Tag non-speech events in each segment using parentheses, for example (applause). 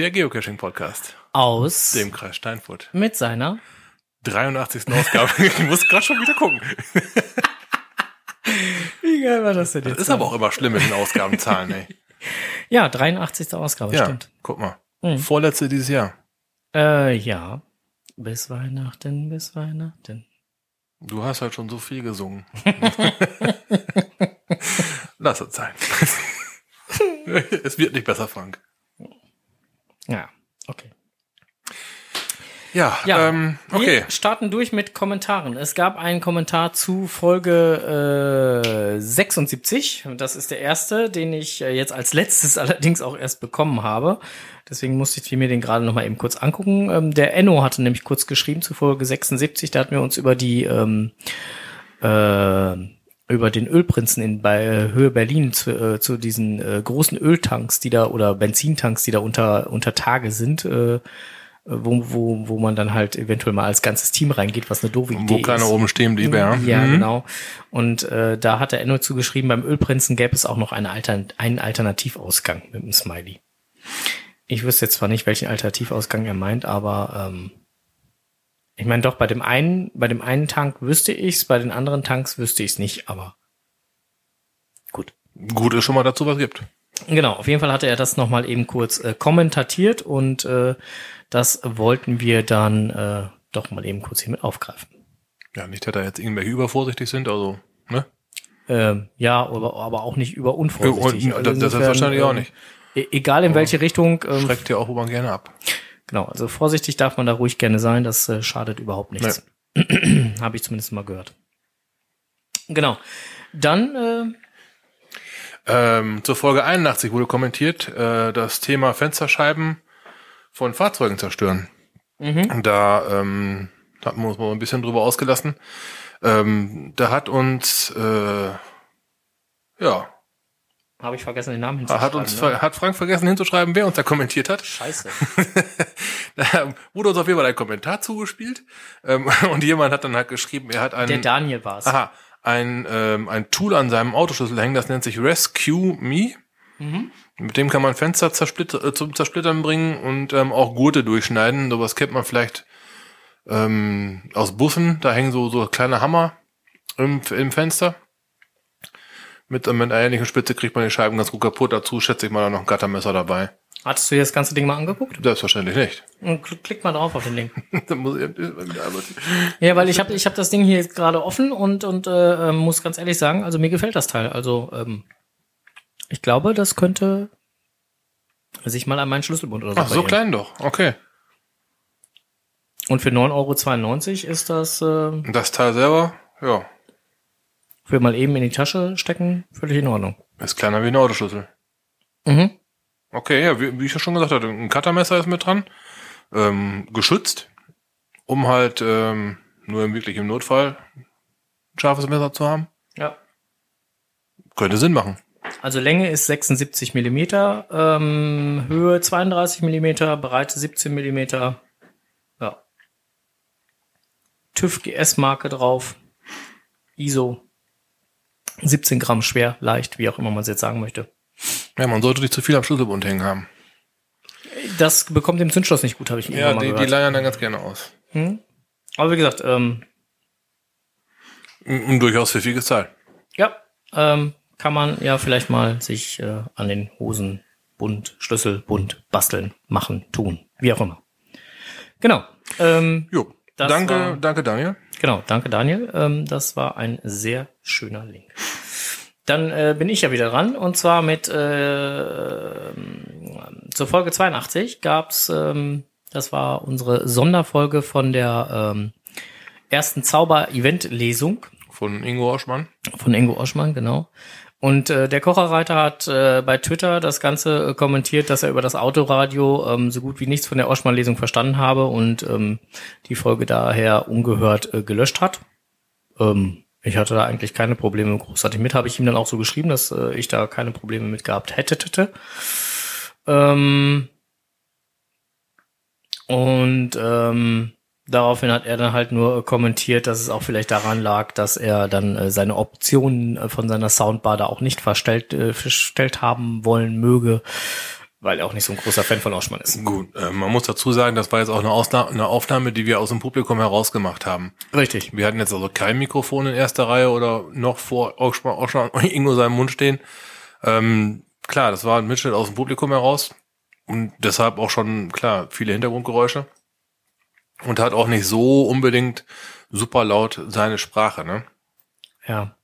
Der Geocaching-Podcast, aus dem Kreis Steinfurt. mit seiner 83. Ausgabe. (laughs) ich muss gerade schon wieder gucken. (laughs) Wie geil war das denn Das ist aber auch immer schlimm mit den Ausgabenzahlen, ey. (laughs) Ja, 83. Ausgabe, Ja, stimmt. guck mal. Mhm. Vorletzte dieses Jahr. Äh, ja. Bis Weihnachten, bis Weihnachten. Du hast halt schon so viel gesungen. Lass es sein. es wird nicht besser, Frank. Ja, okay. Ja, Ja, ähm, okay. Wir starten durch mit Kommentaren. Es gab einen Kommentar zu Folge äh, 76. Und Das ist der erste, den ich äh, jetzt als letztes (laughs) allerdings auch erst bekommen habe. Deswegen musste ich mir den gerade noch mal eben kurz angucken. Ähm, der Enno hatte nämlich kurz geschrieben zu Folge 76. Da hatten wir uns über die ähm, äh, über den Ölprinzen in bei äh, Höhe Berlin zu, äh, zu diesen äh, großen Öltanks, die da oder Benzintanks, die da unter unter Tage sind. Äh, wo, wo, wo man dann halt eventuell mal als ganzes Team reingeht, was eine doofe Idee Wo keiner ist. oben stehen blieb, ja. Ja, Mhm. genau. Und äh, da hat der Enno zugeschrieben, beim Ölprinzen gäbe es auch noch eine Altern einen Alternativausgang mit einem Smiley. Ich wüsste jetzt zwar nicht, welchen Alternativausgang er meint, aber ähm, ich meine doch, bei dem einen, bei dem einen Tank wüsste ich's, bei den anderen Tanks wüsste ich's nicht, aber gut. Gut ist schon mal dazu was gibt. Genau, auf jeden Fall hatte er das nochmal eben kurz äh, kommentatiert und äh, das wollten wir dann äh, doch mal eben kurz hier mit aufgreifen. Ja, nicht, dass da jetzt irgendwelche übervorsichtig sind, also, ne? Ähm, ja, aber, aber auch nicht über unvorsichtig. Und, das, das ist wahrscheinlich auch ähm, nicht. e- Egal in welche Richtung. Ähm, Schreckt ja auch immer gerne ab. Genau, also vorsichtig darf man da ruhig gerne sein. Das äh, schadet überhaupt nichts. (clears throat) Habe ich zumindest mal gehört. Genau. Dann äh, Ähm, zur Folge 81 wurde kommentiert, äh, das Thema Fensterscheiben von Fahrzeugen zerstören. Und Da ähm, hatten wir uns mal ein bisschen drüber ausgelassen. Ähm, da hat uns, äh, ja, habe ich vergessen den Namen hat hinzuschreiben. uns, ne? hat Frank vergessen hinzuschreiben, wer uns da kommentiert hat. Scheiße. (laughs) Da wurde uns auf jeden Fall ein Kommentar zugespielt. Ähm, (laughs) und jemand hat dann halt geschrieben, er hat einen, Der Daniel war's. aha, ein, ähm, ein Tool an seinem Autoschlüssel hängen, das nennt sich Rescue Me. Mit dem kann man Fenster zersplitter, äh, zum Zersplittern bringen und ähm, auch Gurte durchschneiden. Sowas kennt man vielleicht ähm, aus Bussen. Da hängen so, so kleine Hammer im, im Fenster. Mit, mit einer ähnlichen Spitze kriegt man die Scheiben ganz gut kaputt. Dazu schätze ich mal da noch ein Gattermesser dabei. Hattest du dir das ganze Ding mal angeguckt? Selbstverständlich nicht. Und klick mal drauf auf den Link. (laughs) Da muss ich, Ja, weil ich habe ich hab das Ding hier jetzt gerade offen und, und äh, ähm, muss ganz ehrlich sagen, also mir gefällt das Teil. Also ähm, ich glaube, das könnte sich mal an meinen Schlüsselbund oder so Ach, so klein doch. Okay. Und für 9,92 Euro ist das äh, das Teil selber, ja, für mal eben in die Tasche stecken völlig in Ordnung. ist kleiner wie ein Autoschlüssel. Mhm. Okay, ja, wie, wie ich ja schon gesagt hatte, ein Cuttermesser ist mit dran. Ähm, geschützt, um halt ähm, nur im wirklich im Notfall ein scharfes Messer zu haben. Ja. Könnte Sinn machen. Also Länge ist 76 Millimeter, ähm, Höhe 32 Millimeter, Breite 17 Millimeter. Ja. TÜV GS-Marke drauf. ISO. 17 Gramm schwer, leicht, wie auch immer man es jetzt sagen möchte. Ja, man sollte nicht zu viel am Schlüsselbund hängen haben. Das bekommt dem Zündschloss nicht gut, habe ich Ja, mal die, die gehört. leiern dann ganz gerne aus. Hm? Aber wie gesagt, ähm, ein durchaus pfiffiges Teil. ja, ähm, kann man ja vielleicht mal sich äh, an den Hosenbund, Schlüsselbund basteln, machen, tun, wie auch immer. Genau. Ähm, Jo. Danke, war- danke Daniel. Genau, danke Daniel. Ähm, das war ein sehr schöner Link. Dann äh, bin ich ja wieder dran und zwar mit äh, ähm, zur Folge 82 gab's, ähm, das war unsere Sonderfolge von der ähm, ersten Zauber-Event-Lesung Von Ingo Oschmann. von Ingo Oschmann, genau. Und äh, der Kocherreiter hat äh, bei Twitter das Ganze äh, kommentiert, dass er über das Autoradio ähm, so gut wie nichts von der Oschmann-Lesung verstanden habe und ähm, die Folge daher ungehört äh, gelöscht hat. Ähm, ich hatte da eigentlich keine Probleme großartig mit, habe ich ihm dann auch so geschrieben, dass äh, ich da keine Probleme mit gehabt hätte. Ähm, und ähm, daraufhin hat er dann halt nur kommentiert, dass es auch vielleicht daran lag, dass er dann äh, seine Optionen äh, von seiner Soundbar da auch nicht verstellt, äh, verstellt haben wollen möge. weil er auch nicht so ein großer Fan von Oschmann ist. Gut, äh, man muss dazu sagen, das war jetzt auch eine, Ausna eine Aufnahme, die wir aus dem Publikum herausgemacht haben. Richtig. Wir hatten jetzt also kein Mikrofon in erster Reihe oder noch vor Oschmann, Oschmann (laughs) Ingo seinem Mund stehen. Ähm, klar, das war ein Mitschnitt aus dem Publikum heraus und deshalb auch schon, klar, viele Hintergrundgeräusche und hat auch nicht so unbedingt super laut seine Sprache, ne? Ja.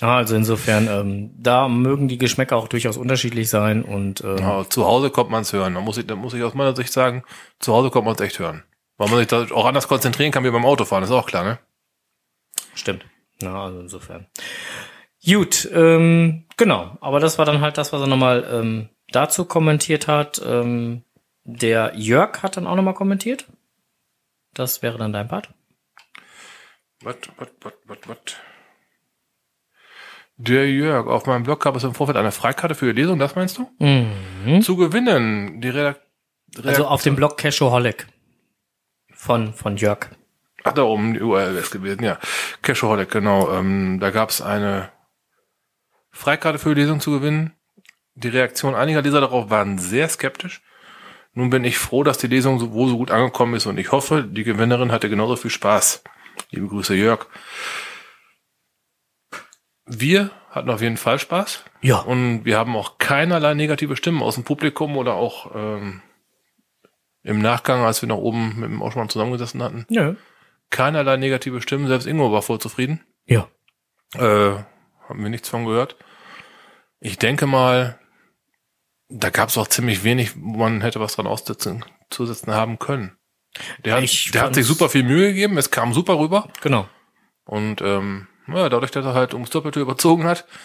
Ah, also insofern, ähm, da mögen die Geschmäcker auch durchaus unterschiedlich sein und ähm, Ja, zu Hause kommt man es hören. Da muss ich, da muss ich aus meiner Sicht sagen, zu Hause kommt man es echt hören. Weil man sich da auch anders konzentrieren kann wie beim Autofahren, ist auch klar, ne? stimmt. Na, also insofern. Gut, ähm, genau. Aber das war dann halt das, was er nochmal ähm, dazu kommentiert hat. Ähm, der Jörg hat dann auch nochmal kommentiert. Das wäre dann dein Part. Was, was, was, was, was? Der Jörg, auf meinem Blog gab es im Vorfeld eine Freikarte für die Lesung, das meinst du? Mhm. Zu gewinnen, die Redak Also auf dem Blog Cashaholic von, von Jörg. Ach, da oben, die URL ist gewesen, ja. Cashaholic, genau. Ähm, da gab es eine Freikarte für die Lesung zu gewinnen. Die Reaktion einiger Leser darauf waren sehr skeptisch. Nun bin ich froh, dass die Lesung so, wohl so gut angekommen ist und ich hoffe, die Gewinnerin hatte genauso viel Spaß. Liebe Grüße, Jörg. Wir hatten auf jeden Fall Spaß. Ja. Und wir haben auch keinerlei negative Stimmen aus dem Publikum oder auch ähm, im Nachgang, als wir nach oben mit dem Oschmann zusammengesessen hatten. Nö. Keinerlei negative Stimmen, selbst Ingo war voll zufrieden. Ja. Äh, haben wir nichts von gehört. Ich denke mal, da gab es auch ziemlich wenig, wo man hätte was dran aussetzen, zusetzen haben können. Der hat, Ich der hat sich super viel Mühe gegeben, es kam super rüber. Genau. Und ähm, ja, dadurch, dass er halt ums Doppelte überzogen hat, (laughs)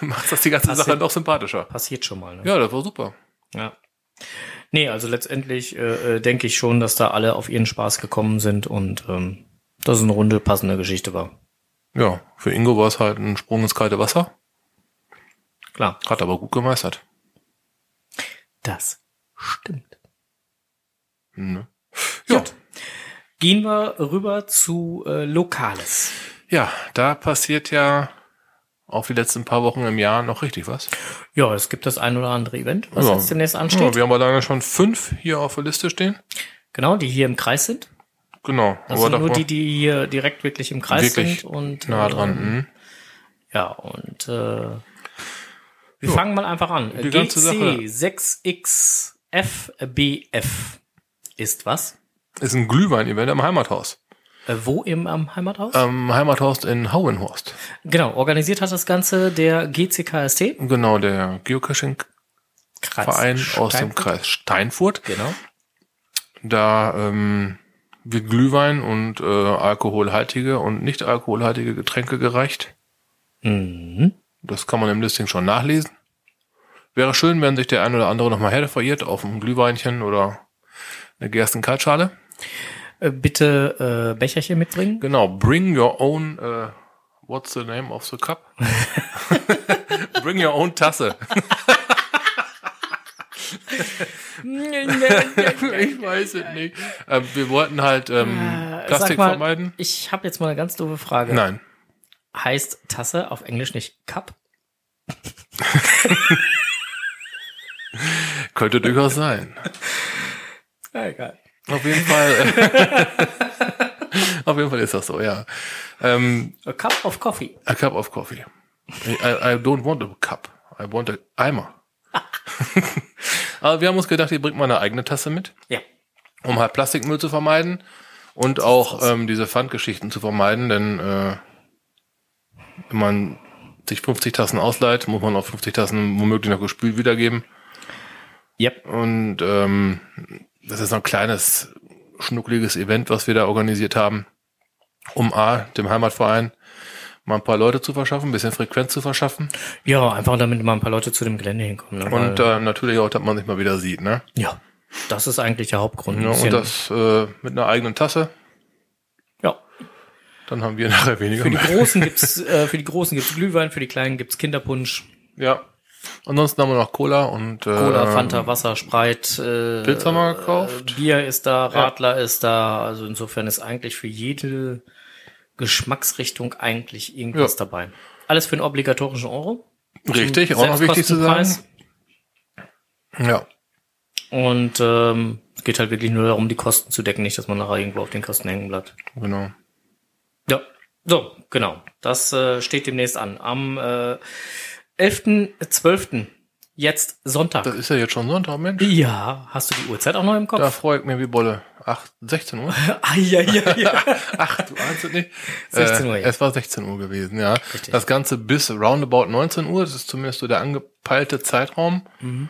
macht das die ganze Passiert- Sache dann doch sympathischer. Passiert schon mal. Ne? Ja, das war super. Ja. Nee, also letztendlich äh, äh, denke ich schon, dass da alle auf ihren Spaß gekommen sind und ähm, dass es eine runde, passende Geschichte war. Ja, für Ingo war es halt ein Sprung ins kalte Wasser. Klar. Hat aber gut gemeistert. Das stimmt. Ne? Ja. Gut. Gehen wir rüber zu äh, Lokales. ja, da passiert ja auch die letzten paar Wochen im Jahr noch richtig was. Ja, es gibt das ein oder andere Event, was Ja. jetzt demnächst Ja, ansteht. wir haben alleine schon fünf hier auf der Liste stehen. genau, die hier im Kreis sind. Genau. Das sind nur die, die hier direkt wirklich im Kreis Wirklich sind und nah äh, dran. Mhm. Ja, und äh, wir fangen mal einfach an. Die ganze Sache. GC6XFBF ist was? Ist ein Glühwein-Event am Heimathaus. Äh, wo im am Heimathaus? Am Heimathaus in Hauenhorst. Genau, organisiert hat das Ganze der GCKST. Genau, der Geocaching-Verein Kreis aus dem Steinfurt. Kreis Steinfurt. Genau. Da ähm, wird Glühwein und äh, alkoholhaltige und nicht alkoholhaltige Getränke gereicht. Mhm. Das kann man im Listing schon nachlesen. Wäre schön, wenn sich der ein oder andere nochmal Herde verirrt auf ein Glühweinchen oder eine Gerstenkaltschale. Äh, bitte äh, Becherchen mitbringen. Genau, bring your own, äh, what's the name of the cup? (laughs) bring your own Tasse. (laughs) ich weiß es nicht. Äh, wir wollten halt ähm, Äh, Plastik mal, vermeiden. Ich habe jetzt mal eine ganz doofe Frage. Nein. Heißt Tasse auf Englisch nicht Cup? (laughs) (laughs) Könnte durchaus sein. Ja, (laughs) egal. Auf jeden Fall. (laughs) auf jeden Fall ist das so, ja. Ähm, A cup of coffee. a cup of coffee. I, I don't want a cup. I want a Eimer. Aber wir haben uns gedacht, ihr bringt mal eine eigene Tasse mit, Ja. um halt Plastikmüll zu vermeiden und auch ähm, diese Pfandgeschichten zu vermeiden, denn äh, wenn man sich 50 Tassen ausleiht, muss man auch 50 Tassen womöglich noch gespült wiedergeben. Yep. Und ähm, das ist so ein kleines, schnuckliges Event, was wir da organisiert haben, um A, dem Heimatverein mal ein paar Leute zu verschaffen, ein bisschen Frequenz zu verschaffen. Ja, einfach damit mal ein paar Leute zu dem Gelände hinkommen. Ne? Und äh, natürlich auch, dass man sich mal wieder sieht, ne? ja, das ist eigentlich der Hauptgrund. Ja, und das äh, mit einer eigenen Tasse, ja. dann haben wir (laughs) nachher weniger. Für die. Großen (laughs) gibt's, äh, für die Großen gibt's Glühwein, für die Kleinen gibt's Kinderpunsch, Ja. Ansonsten haben wir noch Cola und äh, Cola, Fanta, Wasser, Spreit. Äh, Pilz haben wir gekauft. Äh, Bier ist da, Radler ist da. Also insofern ist eigentlich für jede Geschmacksrichtung eigentlich irgendwas Ja. dabei. Alles für einen obligatorischen Euro. Richtig, auch noch wichtig zu sagen. Ja. Und ähm, es geht halt wirklich nur darum, die Kosten zu decken, nicht, dass man nachher irgendwo auf den Kosten hängen bleibt. Genau. Ja, so, genau. Das äh, steht demnächst an. Am äh, 11.12. Jetzt Sonntag. Das ist ja jetzt schon Sonntag, Mensch. Ja, hast du die Uhrzeit auch noch im Kopf? Da freue ich mich wie Bolle. 8, 16 Uhr? ah, ja, ja, ja. Ach, du ahnst es nicht. 16 Uhr, Äh, ja. Es war 16 Uhr gewesen, ja. Richtig. Das Ganze bis roundabout 19 Uhr. Das ist zumindest so der angepeilte Zeitraum. Mhm.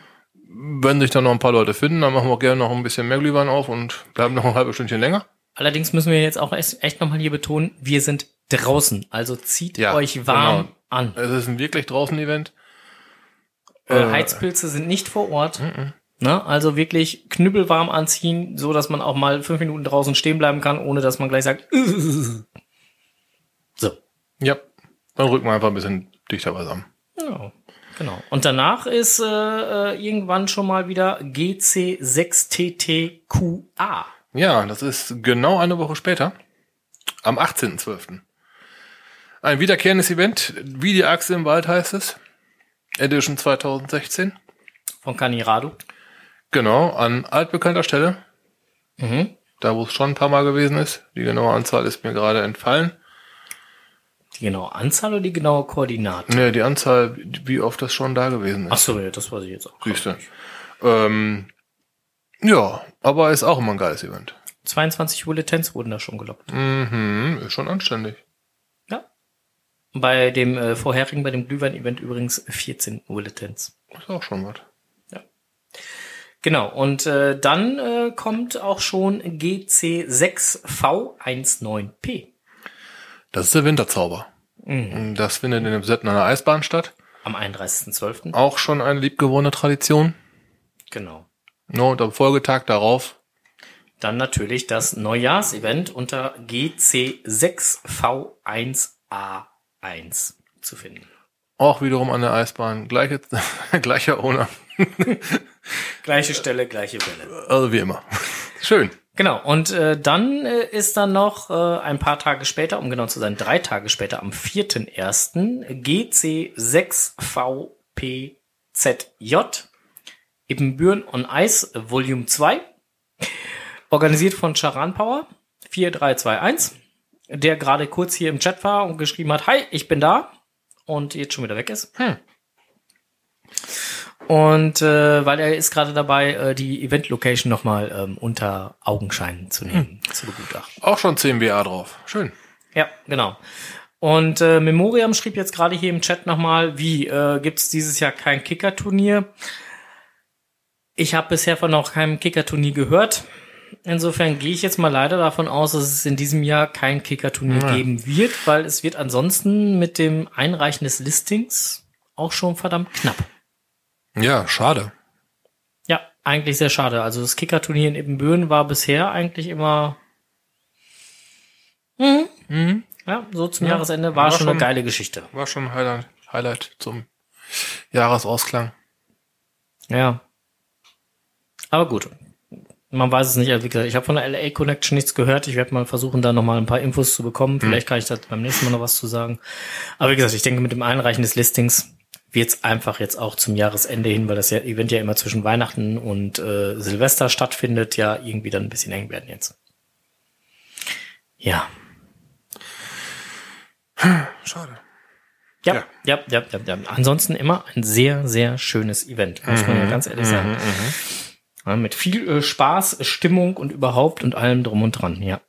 Wenn sich dann noch ein paar Leute finden, dann machen wir gerne noch ein bisschen mehr Glühwein auf und bleiben noch ein halbes Stündchen länger. Allerdings müssen wir jetzt auch echt, echt nochmal hier betonen, wir sind draußen. Also zieht Ja, euch warm genau. An. Es ist ein wirklich draußen Event. Äh, Heizpilze sind nicht vor Ort. Ne? Also wirklich knüppelwarm anziehen, so dass man auch mal fünf Minuten draußen stehen bleiben kann, ohne dass man gleich sagt. (laughs) so. Ja. Dann rücken wir einfach ein bisschen dichter beisammen. Ja, genau. Und danach ist äh, äh, irgendwann schon mal wieder GC6TTQA. Ja, das ist genau eine Woche später. Am 18.12. Ein wiederkehrendes Event, wie die Achse im Wald heißt es. Edition 2016. Von Kanirado. Genau, an altbekannter Stelle. Mhm. Da, wo es schon ein paar Mal gewesen ist. Die genaue Anzahl ist mir gerade entfallen. Die genaue Anzahl oder die genaue Koordinate? Ne, die Anzahl, wie oft das schon da gewesen Ach ist. so, ja, das weiß ich jetzt auch. Siehste. Ähm, ja, aber ist auch immer ein geiles Event. 22 Bulletins wurden da schon gelockt. Mhm, ist schon anständig. Ja. Bei dem äh, vorherigen, bei dem Glühwein-Event übrigens 14 Bulletins. Ist auch schon was. Genau, und äh, dann äh, kommt auch schon GC6V19P Das ist der Winterzauber. Das findet in dem Setten der Eisbahn statt. am 31.12. Auch schon eine liebgewonnene Tradition. Genau. No, und am Folgetag darauf Dann natürlich das Neujahrsevent unter GC6V1A1 zu finden. auch wiederum an der Eisbahn. Gleiche, (laughs) gleicher Owner. Gleiche Stelle, gleiche Welle. Also wie immer. Schön. Genau, und äh, dann äh, ist dann noch äh, ein paar Tage später, um genau zu sein, drei Tage später, am 4.1. GC6VPZJ Ibbenbüren on Ice Volume 2, organisiert von Charan Power 4321, der gerade kurz hier im Chat war und geschrieben hat, hi, ich bin da und jetzt schon wieder weg ist. Hm. Und äh, weil er ist gerade dabei, äh, die Event-Location nochmal ähm, unter Augenschein zu nehmen, zu begutachten. Auch schon 10 BA drauf. Schön. Ja, genau. Und äh, Memoriam schrieb jetzt gerade hier im Chat nochmal, wie, äh, gibt es dieses Jahr kein Kicker-Turnier? Ich habe bisher von noch keinem Kicker-Turnier gehört. Insofern gehe ich jetzt mal leider davon aus, dass es in diesem Jahr kein Kicker-Turnier Ja. geben wird, weil es wird ansonsten mit dem Einreichen des Listings auch schon verdammt knapp. Ja, schade. Ja, eigentlich sehr schade. Also das Kicker-Turnier in Ibbenbüren war bisher eigentlich immer mhm. Mhm. ja, so zum Ja, Jahresende war, war schon eine geile Geschichte. War schon ein Highlight, Highlight zum Jahresausklang. Ja. Aber gut. Man weiß es nicht. Also wie gesagt, ich habe von der LA Connection nichts gehört. Ich werde mal versuchen, da nochmal ein paar Infos zu bekommen. Vielleicht kann ich da beim nächsten Mal noch was zu sagen. Aber wie gesagt, ich denke, mit dem Einreichen des Listings wird es einfach jetzt auch zum Jahresende hin, weil das ja Event ja immer zwischen Weihnachten und äh, Silvester stattfindet, ja irgendwie dann ein bisschen eng werden jetzt. Ja. Schade. Ja, Ja. ja, ja, ja, ja. Ansonsten immer ein sehr, sehr schönes Event, muss man ja ganz ehrlich sagen. Ja, mit viel äh, Spaß, Stimmung und überhaupt und allem drum und dran, ja.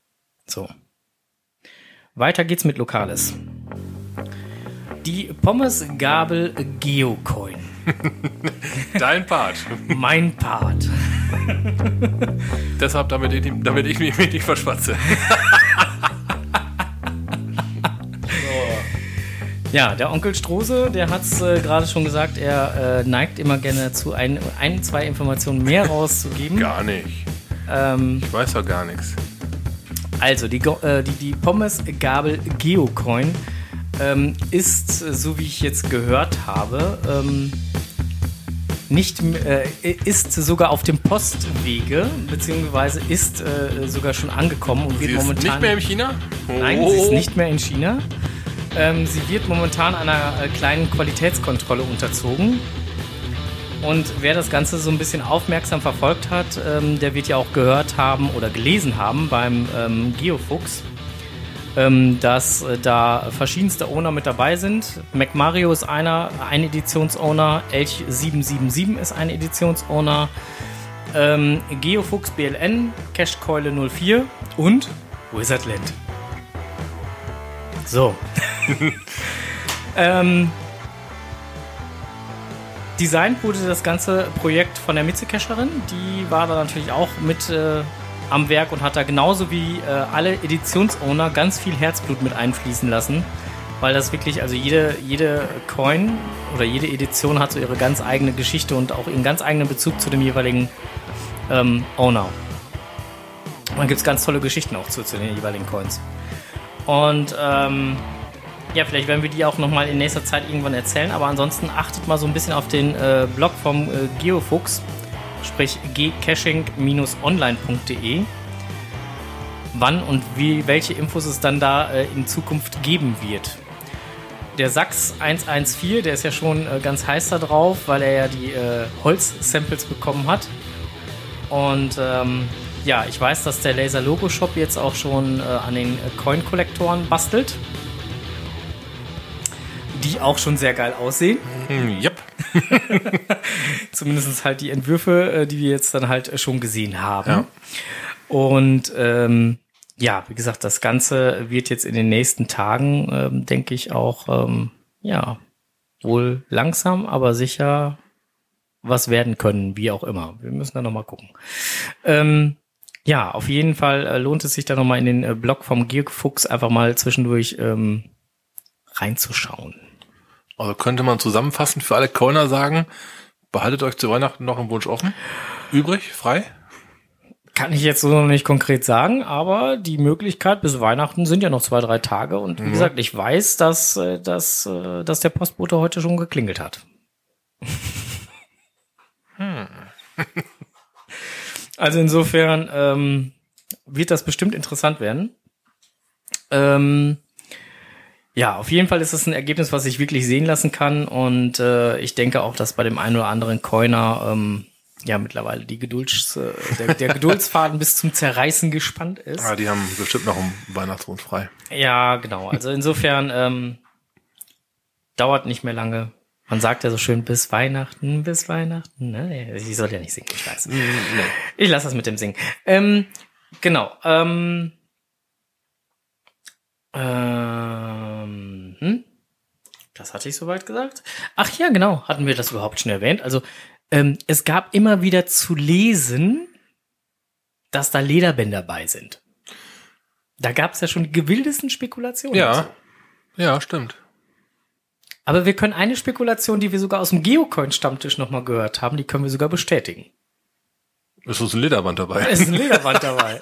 So. Weiter geht's mit Lokales. Die Pommesgabel Geocoin. (laughs) Dein Part. Mein Part. (laughs) Deshalb, damit ich, damit ich mich nicht verschwatze. (laughs) Ja, der Onkel Strose, der hat's äh, gerade schon gesagt, er äh, neigt immer gerne dazu, ein, ein, zwei Informationen mehr (laughs) rauszugeben. Gar nicht. Ähm, Ich weiß doch gar nichts. Also, die, äh, die, die Pommes-Gabel Geocoin ähm, ist, so wie ich jetzt gehört habe, ähm, nicht, äh, ist sogar auf dem Postwege, beziehungsweise ist äh, sogar schon angekommen und Sie ist momentan. nicht mehr in China? Nein, Oh. sie ist nicht mehr in China. Ähm, sie wird momentan einer äh, kleinen Qualitätskontrolle unterzogen. Und wer das Ganze so ein bisschen aufmerksam verfolgt hat, ähm, der wird ja auch gehört haben oder gelesen haben beim ähm, Geofuchs, ähm, dass äh, da verschiedenste Owner mit dabei sind. MacMario ist einer, ein Editionsowner, Elch 777 ist ein Editionsowner, ähm, Geofuchs BLN, Cashkeule 04 und Wizardland. So. ähm, Designt wurde das ganze Projekt von der Mitzecacherin. Die war da natürlich auch mit äh, am Werk und hat da genauso wie äh, alle Editionsowner ganz viel Herzblut mit einfließen lassen. Weil das wirklich, also jede, jede Coin oder jede Edition hat so ihre ganz eigene Geschichte und auch ihren ganz eigenen Bezug zu dem jeweiligen ähm, Owner. Und dann gibt es ganz tolle Geschichten auch zu, zu den jeweiligen Coins. Und ähm, ja, vielleicht werden wir die auch nochmal in nächster Zeit irgendwann erzählen, aber ansonsten achtet mal so ein bisschen auf den äh, Blog vom äh, Geofuchs, sprich gcaching-online.de, wann und wie, welche Infos es dann da äh, in Zukunft geben wird. Der Sachs 114, der ist ja schon äh, ganz heiß da drauf, weil er ja die äh, Holz-Samples bekommen hat. Und ähm, ja, ich weiß, dass der Laser Logo Shop jetzt auch schon äh, an den Coin-Kollektoren bastelt die auch schon sehr geil aussehen. Hm, yep. (laughs) (laughs) Zumindest halt die Entwürfe, äh, die wir jetzt dann halt schon gesehen haben. Ja. Und ähm, ja, wie gesagt, das Ganze wird jetzt in den nächsten Tagen, ähm, denke ich, auch ähm, ja wohl langsam, aber sicher was werden können, wie auch immer. Wir müssen da nochmal gucken. Ähm, ja, auf jeden Fall äh, lohnt es sich da nochmal in den äh, Blog vom Georg Fuchs einfach mal zwischendurch ähm, reinzuschauen. Also könnte man zusammenfassend für alle Kölner sagen, behaltet euch zu Weihnachten noch einen Wunsch offen, übrig, frei? Kann ich jetzt so noch nicht konkret sagen, aber die Möglichkeit bis Weihnachten sind ja noch zwei, drei Tage. Und wie mhm. gesagt, ich weiß, dass, äh, dass, dass der Postbote heute schon geklingelt hat. Hm. (laughs) also insofern ähm, wird das bestimmt interessant werden. Ähm, ja, auf jeden Fall ist es ein Ergebnis, was sich wirklich sehen lassen kann. Und äh, ich denke auch, dass bei dem einen oder anderen Coiner ähm, ja mittlerweile die Gedulds, äh, der, der Geduldsfaden (laughs) bis zum Zerreißen gespannt ist. Ja, die haben bestimmt noch einen Weihnachtsmond frei. Ja, genau. Also insofern ähm, dauert nicht mehr lange. Man sagt ja so schön bis Weihnachten, bis Weihnachten. Ne? Ich soll ja nicht singen, ich weiß. Nee. Ich lasse das mit dem Singen. Ähm, genau. Ähm, ähm, hm? Das hatte ich soweit gesagt. Ach ja, genau. Hatten wir das überhaupt schon erwähnt? Also, ähm, es gab immer wieder zu lesen, dass da Lederbänder bei sind. Da gab es ja schon die gewildesten Spekulationen. Ja. Dazu. Ja, stimmt. Aber wir können eine Spekulation, die wir sogar aus dem Geocoin-Stammtisch nochmal gehört haben, die können wir sogar bestätigen. Ist so ein Lederband dabei? Es ist ein Lederband dabei.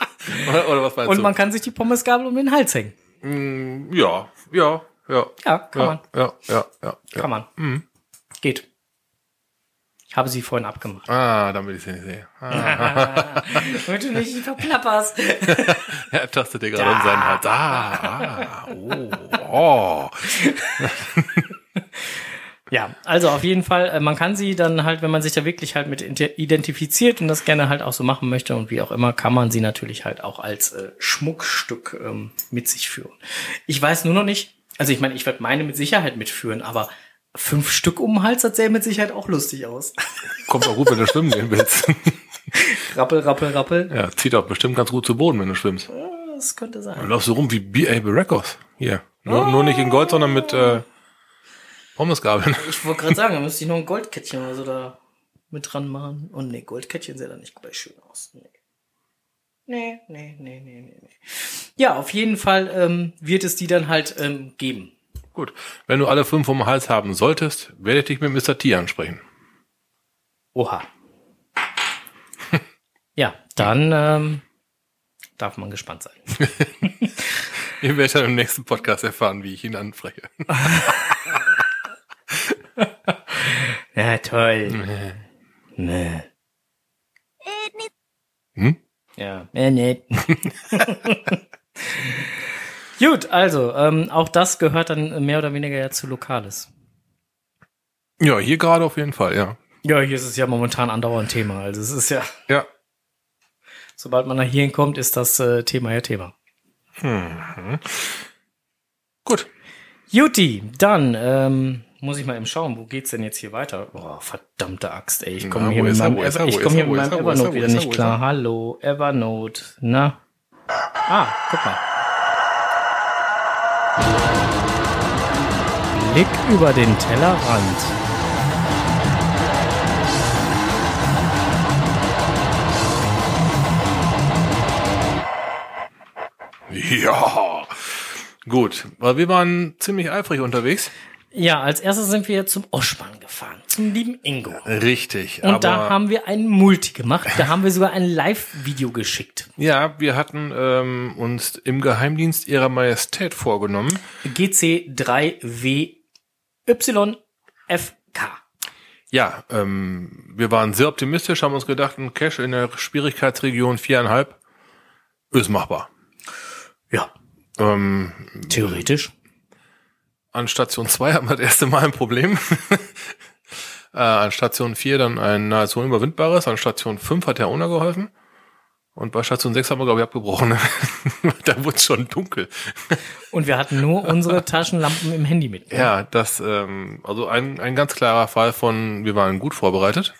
oder, (laughs) oder was meinst Und du? man kann sich die Pommesgabel um den Hals hängen. Mm, ja, ja, ja. Ja, kann ja, man. Ja, ja, ja. ja. Kann man. Mhm. Geht. Ich habe sie vorhin abgemacht. Ah, damit ich sie nicht sehe. Ah. (laughs) Damit du nicht verplapperst. (laughs) er tastet dir gerade in seinen Hals. Ah, ah, oh, oh. Ja, also auf jeden Fall, äh, man kann sie dann halt, wenn man sich da wirklich halt mit identifiziert und das gerne halt auch so machen möchte und wie auch immer, kann man sie natürlich halt auch als äh, Schmuckstück ähm, mit sich führen. Ich weiß nur noch nicht, also ich meine, ich werde meine mit Sicherheit mitführen, aber fünf Stück um den Hals, das sähe mit Sicherheit auch lustig aus. (laughs) Kommt auch gut, wenn du schwimmen gehen willst. (laughs) rappel, rappel, rappel. Ja, zieht auch bestimmt ganz gut zu Boden, wenn du schwimmst. Das könnte sein. Du läufst so rum wie B.A. Baracos. Hier. Nur, oh. nur nicht in Gold, sondern mit äh, Pommesgabeln. Ich wollte gerade sagen, da müsste ich noch ein Goldkettchen oder so da mit dran machen. Und nee, Goldkettchen sieht da nicht gleich schön aus. Nee. Nee, nee, nee, nee, nee. Ja, auf jeden Fall ähm, wird es die dann halt ähm, geben. Gut. Wenn du alle fünf um Hals haben solltest, werde ich dich mit Mr. T ansprechen. Oha. (laughs) ja, dann ähm, darf man gespannt sein. (laughs) Ihr werdet dann im nächsten Podcast erfahren, wie ich ihn anspreche. (laughs) ja, toll. (laughs) Nee. Hm? Ja, mehr nicht. (laughs) Gut, also, ähm, auch das gehört dann mehr oder weniger ja zu Lokales. Ja, hier gerade auf jeden Fall, ja. Ja, hier ist es ja momentan andauernd Thema. Also es ist ja, Ja. (laughs) sobald man nach hier hinkommt, ist das äh, Thema ja Thema. Gut. Juti, dann ähm, muss ich mal eben schauen, wo geht's denn jetzt hier weiter? Oh, verdammte Axt, ey. Ich komme hier mit meinem, er, ich komm hier er, mit meinem er, er, Evernote wieder er, nicht klar. Hallo, Evernote. Na? Ah, guck mal. Blick über den Tellerrand. Ja. Gut. Weil wir waren ziemlich eifrig unterwegs. Ja, als erstes sind wir zum Oschmann gefahren, zum lieben Ingo. Richtig. Und da haben wir ein Multi gemacht. Da haben wir sogar ein Live-Video geschickt. ja, wir hatten ähm, uns im Geheimdienst ihrer Majestät vorgenommen. GC3WYFK. Ja, ähm, wir waren sehr optimistisch, haben uns gedacht, ein Cache in der Schwierigkeitsregion viereinhalb ist machbar. Ja, Ähm, theoretisch. An Station 2 hatten wir das erste Mal ein Problem. (laughs) äh, an Station 4 dann ein nahezu unüberwindbares. An Station 5 hat der Owner geholfen. Und bei Station 6 haben wir, glaube ich, abgebrochen. (laughs) da wurde es schon dunkel. Und wir hatten nur unsere Taschenlampen im Handy mit. Ja, das, ähm, also ein, ein ganz klarer Fall von, wir waren gut vorbereitet.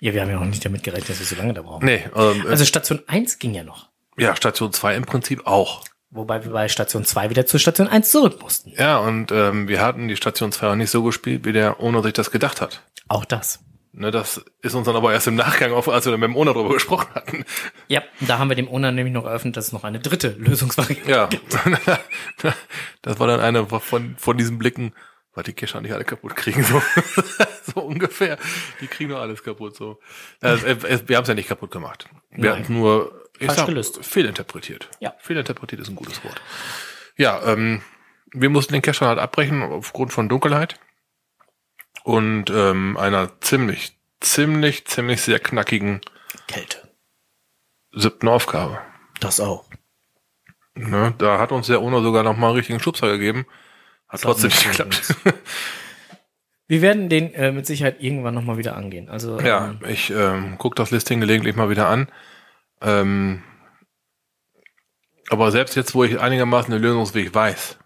Ja, wir haben ja auch nicht damit gerechnet, dass wir so lange da brauchen. Nee, ähm, Also Station 1 ging ja noch. ja, Station 2 im Prinzip auch. Wobei wir bei Station 2 wieder zur Station 1 zurück mussten. Ja, und ähm, wir hatten die Station 2 auch nicht so gespielt, wie der Owner sich das gedacht hat. Auch das. Ne, das ist uns dann aber erst im Nachgang auf, als wir dann mit dem Owner drüber gesprochen hatten. Ja, da haben wir dem Owner nämlich noch eröffnet, dass es noch eine dritte Lösungsvariante Ja, (laughs) das war dann eine von, von diesen Blicken, weil die Kescher nicht alle kaputt kriegen, so, (laughs) so ungefähr. Die kriegen nur alles kaputt, so. Äh, äh, wir haben es ja nicht kaputt gemacht. Wir Nein. hatten nur, ich Falsch sag, gelöst. fehlinterpretiert. Ja. Fehlinterpretiert ist ein gutes Wort. Ja, ähm, wir mussten den Kescher halt abbrechen aufgrund von Dunkelheit und ähm, einer ziemlich, ziemlich, ziemlich sehr knackigen Kälte. siebten Aufgabe. Das auch. Ne, da hat uns der Owner sogar noch mal einen richtigen Schubser gegeben. Hat Das trotzdem nicht geklappt. Wir werden den äh, mit Sicherheit irgendwann nochmal wieder angehen. Also ja, ähm, ich ähm, gucke das Listing gelegentlich mal wieder an. Ähm, aber selbst jetzt, wo ich einigermaßen den Lösungsweg weiß,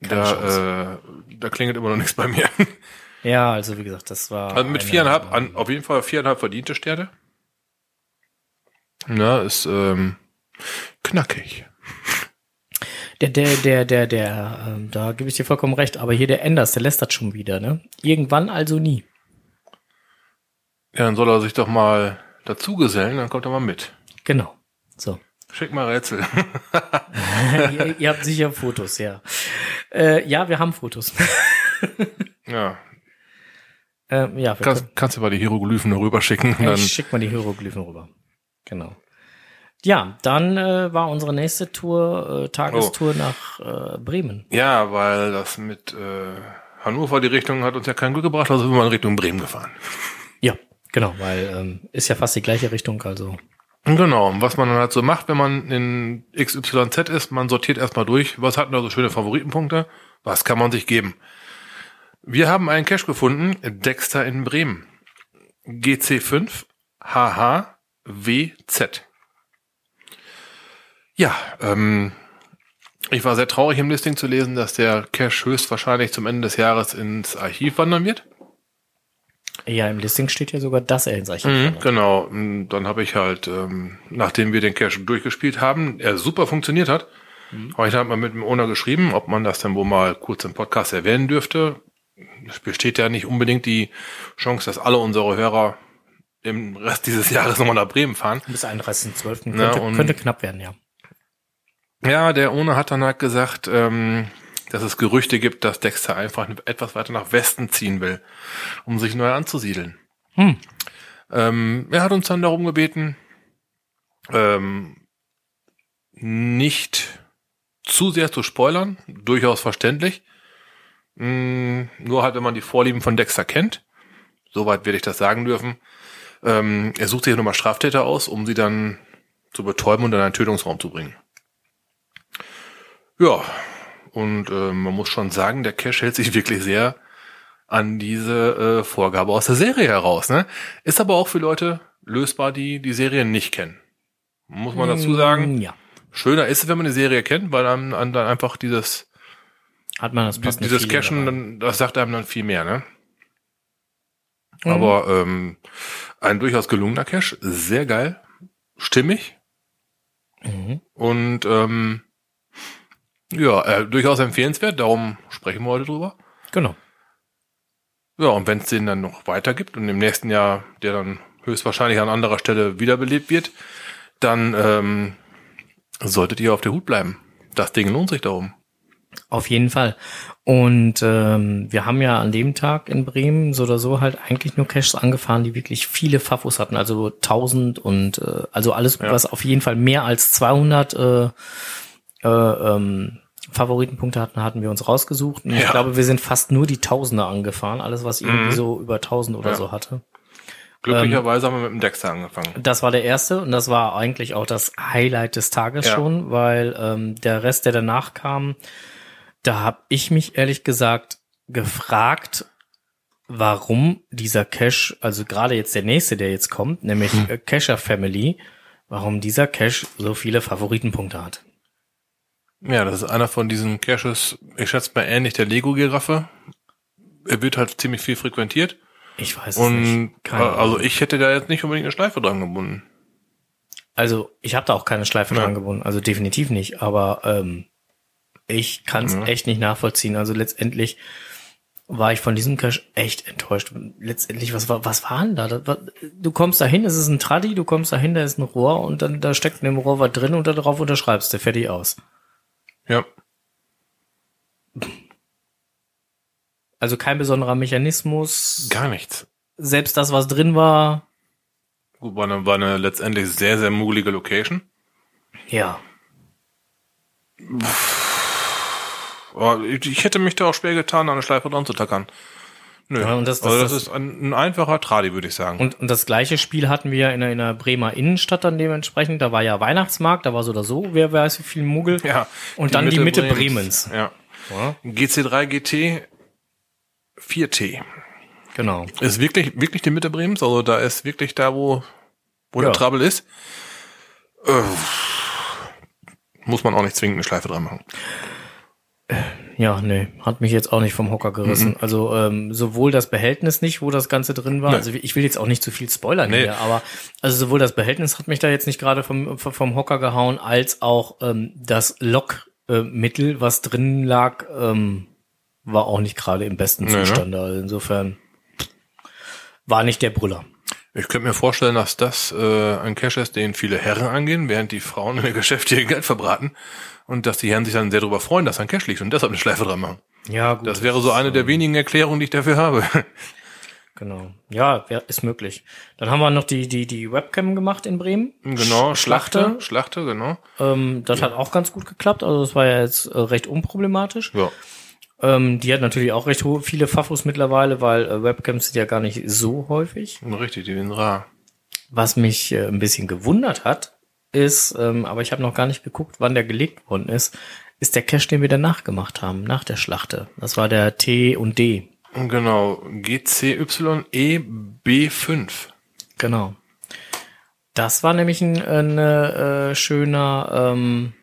da, äh, da klingelt immer noch nichts bei mir. (laughs) ja, also wie gesagt, das war. Also mit viereinhalb, an, auf jeden Fall viereinhalb verdiente Sterne. Na, ist ähm, knackig. Der, der, der, der, der, ähm, da gebe ich dir vollkommen recht, aber hier der Enders, der lässt das schon wieder, ne? Irgendwann also nie. Ja, dann soll er sich doch mal dazugesellen, dann kommt er mal mit. Genau. So. Schick mal Rätsel. (laughs) (laughs) ihr, ihr habt sicher Fotos, ja. Äh, ja, wir haben Fotos. (laughs) ja, ähm, ja, kannst, kannst du mal die Hieroglyphen rüber schicken. Dann, ich schick mal die Hieroglyphen rüber. Genau. Ja, dann äh, war unsere nächste Tour, äh, Tagestour nach äh, Bremen. ja, weil das mit äh, Hannover die Richtung hat uns ja kein Glück gebracht, also sind wir in Richtung Bremen gefahren. Ja, genau, weil ähm, ist ja fast die gleiche Richtung, also. Genau, und was man dann halt so macht, wenn man in XYZ ist, man sortiert erstmal durch, was hatten da so schöne Favoritenpunkte, was kann man sich geben. Wir haben einen Cache gefunden, Dexter in Bremen. GC5 HHWZ. Ja, ähm, ich war sehr traurig im Listing zu lesen, dass der Cache höchstwahrscheinlich zum Ende des Jahres ins Archiv wandern wird. Ja, im Listing steht ja sogar, dass er ins Archiv Mhm, genau. Und Dann habe ich halt, ähm, nachdem wir den Cache durchgespielt haben, er super funktioniert hat, habe ich dann mal mit dem Owner geschrieben, ob man das dann wohl mal kurz im Podcast erwähnen dürfte. Es besteht ja nicht unbedingt die Chance, dass alle unsere Hörer im Rest dieses Jahres nochmal nach Bremen fahren. Bis 31.12. Na, Könnte, könnte knapp werden, ja. Ja, der Owner hat dann halt gesagt, ähm, dass es Gerüchte gibt, dass Dexter einfach etwas weiter nach Westen ziehen will, um sich neu anzusiedeln. Hm. Ähm, er hat uns dann darum gebeten, ähm, nicht zu sehr zu spoilern, durchaus verständlich. Mm, nur halt, wenn man die Vorlieben von Dexter kennt, soweit werde ich das sagen dürfen. Ähm, er sucht sich nochmal Straftäter aus, um sie dann zu betäuben und in einen Tötungsraum zu bringen. Ja, und äh, man muss schon sagen, der Cache hält sich wirklich sehr an diese äh, Vorgabe aus der Serie heraus. Ne? Ist aber auch für Leute lösbar, die die Serie nicht kennen. Muss man dazu sagen. Mm, Ja. Schöner ist es, wenn man die Serie kennt, weil dann, dann einfach dieses, Hat man das passende dieses Cashen, dann, das sagt einem dann viel mehr, ne? Mhm. Aber ähm, ein durchaus gelungener Cache, sehr geil, stimmig Mhm. und ähm, ja, äh, durchaus empfehlenswert, darum sprechen wir heute drüber. Genau. Ja, und wenn es den dann noch weiter gibt und im nächsten Jahr der dann höchstwahrscheinlich an anderer Stelle wiederbelebt wird, dann ähm, solltet ihr auf der Hut bleiben. Das Ding lohnt sich darum. Auf jeden Fall. Und ähm, wir haben ja an dem Tag in Bremen so oder so halt eigentlich nur Caches angefahren, die wirklich viele Fafos hatten, also 1000 und äh, also alles, Ja. was auf jeden Fall mehr als 200 äh, äh, ähm, Favoritenpunkte hatten, hatten wir uns rausgesucht. Und ich Ja. glaube, wir sind fast nur die Tausender angefahren, alles was irgendwie Mhm. so über 1000 oder Ja. so hatte. Glücklicherweise haben wir mit dem Dexter angefangen. Das war der erste und das war eigentlich auch das Highlight des Tages Ja. schon, weil ähm, der Rest, der danach kam, da habe ich mich ehrlich gesagt gefragt, warum dieser Cache, also gerade jetzt der nächste, der jetzt kommt, nämlich Hm. äh, Cacher Family, warum dieser Cache so viele Favoritenpunkte hat. Ja, das ist einer von diesen Caches, ich schätze mal ähnlich der Lego-Giraffe. Er wird halt ziemlich viel frequentiert. Ich weiß es Und nicht. äh, Keine also ich hätte da jetzt nicht unbedingt eine Schleife dran gebunden. Also ich habe da auch keine Schleife Ja. dran gebunden, also definitiv nicht, aber ähm, ich kann es Ja. echt nicht nachvollziehen. Also letztendlich war ich von diesem Cache echt enttäuscht. Letztendlich, was war, was war denn da? Das war, du kommst da hin, es ist ein Traddy, du kommst da hin, da ist ein Rohr und dann da steckt in dem Rohr was drin und da drauf unterschreibst du, fertig aus. Ja. Also kein besonderer Mechanismus. Gar nichts. Selbst das, was drin war, Gut, war eine, war eine letztendlich sehr, sehr mugelige Location. ja. Ich, ich hätte mich da auch schwer getan, eine Schleife dran zu tackern. Nö. Ja, und das- das- also das, das- ist ein, ein einfacher Tradi, würde ich sagen. Und, und das gleiche Spiel hatten wir in der, in der Bremer Innenstadt dann dementsprechend. Da war ja Weihnachtsmarkt, da war so oder so, wer weiß wie viel Muggel. ja. Und dann die Mitte Bremens. Ja. Ja, GC3 GT 4T. genau. Ist wirklich, wirklich die Mitte Bremens. Also da ist wirklich da, wo, wo Ja. der Trouble ist. Äh, muss man auch nicht zwingend eine Schleife dran machen. Ja, nee, hat mich jetzt auch nicht vom Hocker gerissen. Also ähm, sowohl das Behältnis nicht, wo das Ganze drin war. Nee. Also ich will jetzt auch nicht zu viel spoilern Nee. hier, aber also sowohl das Behältnis hat mich da jetzt nicht gerade vom, vom Hocker gehauen, als auch ähm, das Lockmittel, was drin lag, ähm, war auch nicht gerade im besten ne? Zustand. Also insofern war nicht der Brüller. Ich könnte mir vorstellen, dass das äh, ein Cache ist, den viele Herren angehen, während die Frauen in der Geschäfte ihr Geld verbraten. Und dass die Herren sich dann sehr darüber freuen, dass ein Cache liegt und deshalb eine Schleife dran machen. Ja, gut. Das wäre so eine der wenigen Erklärungen, die ich dafür habe. (laughs) Genau. Ja, ist möglich. Dann haben wir noch die, die, die Webcam gemacht in Bremen. genau, Sch- Schlachte, Schlachte, genau. Ähm, das hat auch ganz gut geklappt. Also das war ja jetzt äh, recht unproblematisch. Ja. Ähm, die hat natürlich auch recht viele Fafos mittlerweile, weil äh, Webcams sind ja gar nicht so häufig. Richtig, die sind rar. Was mich äh, ein bisschen gewundert hat, ist, ähm, aber ich habe noch gar nicht geguckt, wann der gelegt worden ist, ist der Cache, den wir danach gemacht haben, nach der Schlachte. Das war der T und D. Genau, GCYEB5. Genau. Das war nämlich ein, ein äh, schöner, ähm,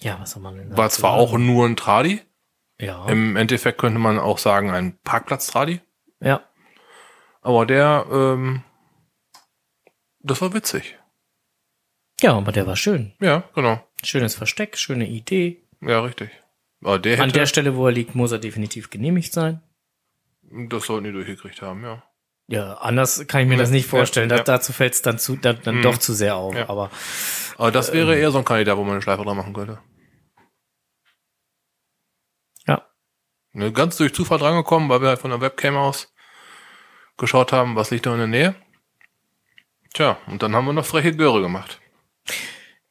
ja, was soll man denn War zwar auch nur ein Tradi, ja, im Endeffekt könnte man auch sagen ein Parkplatz-Tradi, ja, aber der, ähm, das war witzig. Ja, aber der war schön. Ja, genau. Schönes Versteck, schöne Idee. Ja, richtig. Aber der An der Stelle, wo er liegt, muss er definitiv genehmigt sein. das sollten die durchgekriegt haben, ja. Ja, anders kann ich mir das nicht vorstellen. Ja, ja. dazu fällt es dann, zu, dann, dann Mhm. doch zu sehr auf. Ja. Aber Aber das wäre eher so ein Kandidat, wo man eine Schleife dran machen könnte. ja, Ne, ganz durch Zufall drangekommen, weil wir halt von der Webcam aus geschaut haben, was liegt da in der Nähe. Tja, und dann haben wir noch freche Göre gemacht.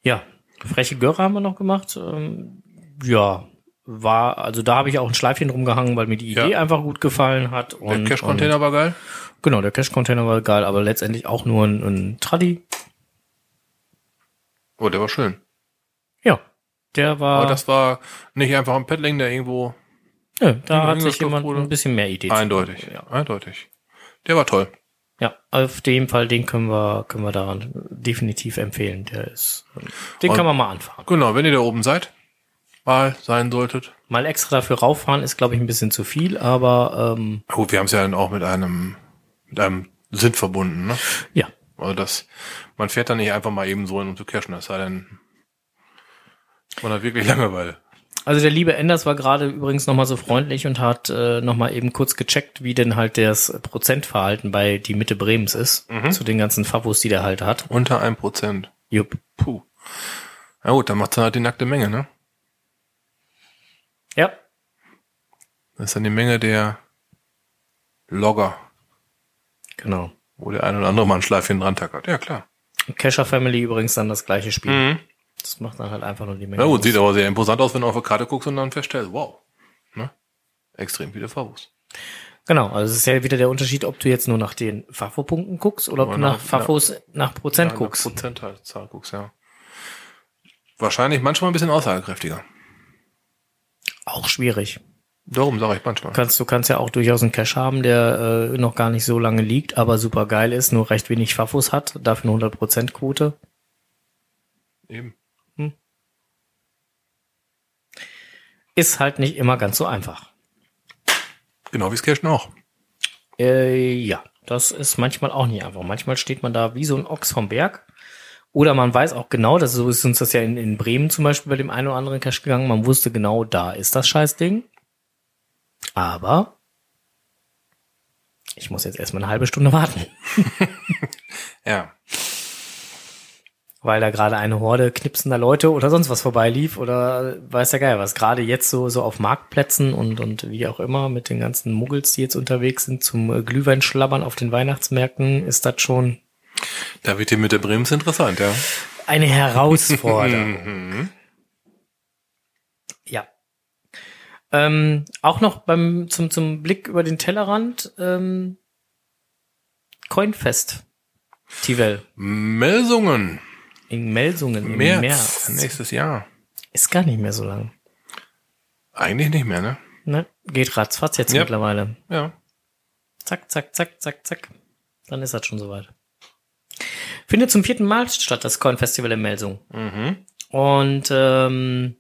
Ja, freche Göre haben wir noch gemacht. Ähm, ja, war, also da habe ich auch ein Schleifchen drum gehangen, weil mir die Idee Ja. einfach gut gefallen hat. Der Und, Cache-Container war geil. Genau, der Cache-Container war geil, aber letztendlich auch nur ein, ein Traddy. Oh, der war schön. Ja, der war. Aber das war nicht einfach ein Paddling, der irgendwo Nö, da hat sich jemand Ingwer-Stoffpuder. ein bisschen mehr Idee. Eindeutig. Ja. Eindeutig. Der war toll. Ja, auf jeden Fall, den können wir, können wir da definitiv empfehlen. Der ist, den Und- kann man mal anfahren. Genau, wenn ihr da oben seid, mal sein solltet. Mal extra dafür rauffahren ist, glaube ich, ein bisschen zu viel, aber ähm, Gut, wir haben es ja dann auch mit einem, mit einem Sinn verbunden, ne? ja, Also das, man fährt da nicht einfach mal eben so hin, um zu cashen, das sei denn, man hat wirklich Langeweile. Also der liebe Enders war gerade übrigens nochmal so freundlich und hat äh, nochmal eben kurz gecheckt, wie denn halt das Prozentverhalten bei die Mitte Bremens ist, zu den ganzen Favos, die der halt hat. Unter einem Prozent. Jupp. Puh. Na gut, dann macht dann halt die nackte Menge, ne? Ja, Das ist dann die Menge der Logger, genau. wo der ein oder andere mal ein Schleifchen dran tackert. Ja, klar. Casher Family übrigens dann das gleiche Spiel. Mhm. Das macht dann halt einfach nur die Menge. Na gut, aus. sieht aber sehr imposant aus, wenn du auf der Karte guckst und dann feststellst, wow, ne? Extrem viele Favos. Genau, also es ist ja wieder der Unterschied, ob du jetzt nur nach den Fafo-Punkten guckst oder ob Oder du nach nach- Fafos nach Prozent Ja, guckst. Prozentzahl guckst, ja. Wahrscheinlich manchmal ein bisschen aussagekräftiger. Auch schwierig. Darum sage ich manchmal. kannst, du kannst ja auch durchaus einen Cache haben, der äh, noch gar nicht so lange liegt, aber super geil ist, nur recht wenig Fafos hat, dafür eine 100% Quote. Eben. Ist halt nicht immer ganz so einfach. Genau wie es Cashen auch. Äh, ja, das ist manchmal auch nicht einfach. Manchmal steht man da wie so ein Ochs vom Berg. Oder man weiß auch genau, dass so ist uns das ja in, in Bremen zum Beispiel bei dem einen oder anderen Cache gegangen. Man wusste genau, da ist das Scheißding. Aber ich muss jetzt erstmal eine halbe Stunde warten. (laughs) Ja. Weil da gerade eine Horde knipsender Leute oder sonst was vorbeilief oder weiß der Geil was. Gerade jetzt so, so auf Marktplätzen und, und wie auch immer mit den ganzen Muggels, die jetzt unterwegs sind zum äh, Glühweinschlabbern auf den Weihnachtsmärkten, ist das schon Da wird die mit der Brems interessant, ja. eine Herausforderung. (laughs) ja. Ähm, auch noch beim, zum, zum Blick über den Tellerrand, ähm, Coinfest. Tivel. Melsungen. In Melsungen im März. März. Nächstes Jahr. Ist gar nicht mehr so lang. Eigentlich nicht mehr, ne? Ne? Geht ratzfatz jetzt Ja. mittlerweile. Ja. Zack, zack, zack, zack, zack. Dann ist das schon soweit. Findet zum vierten Mal statt, das Coin Festival in Melsung. Mhm. Und ähm,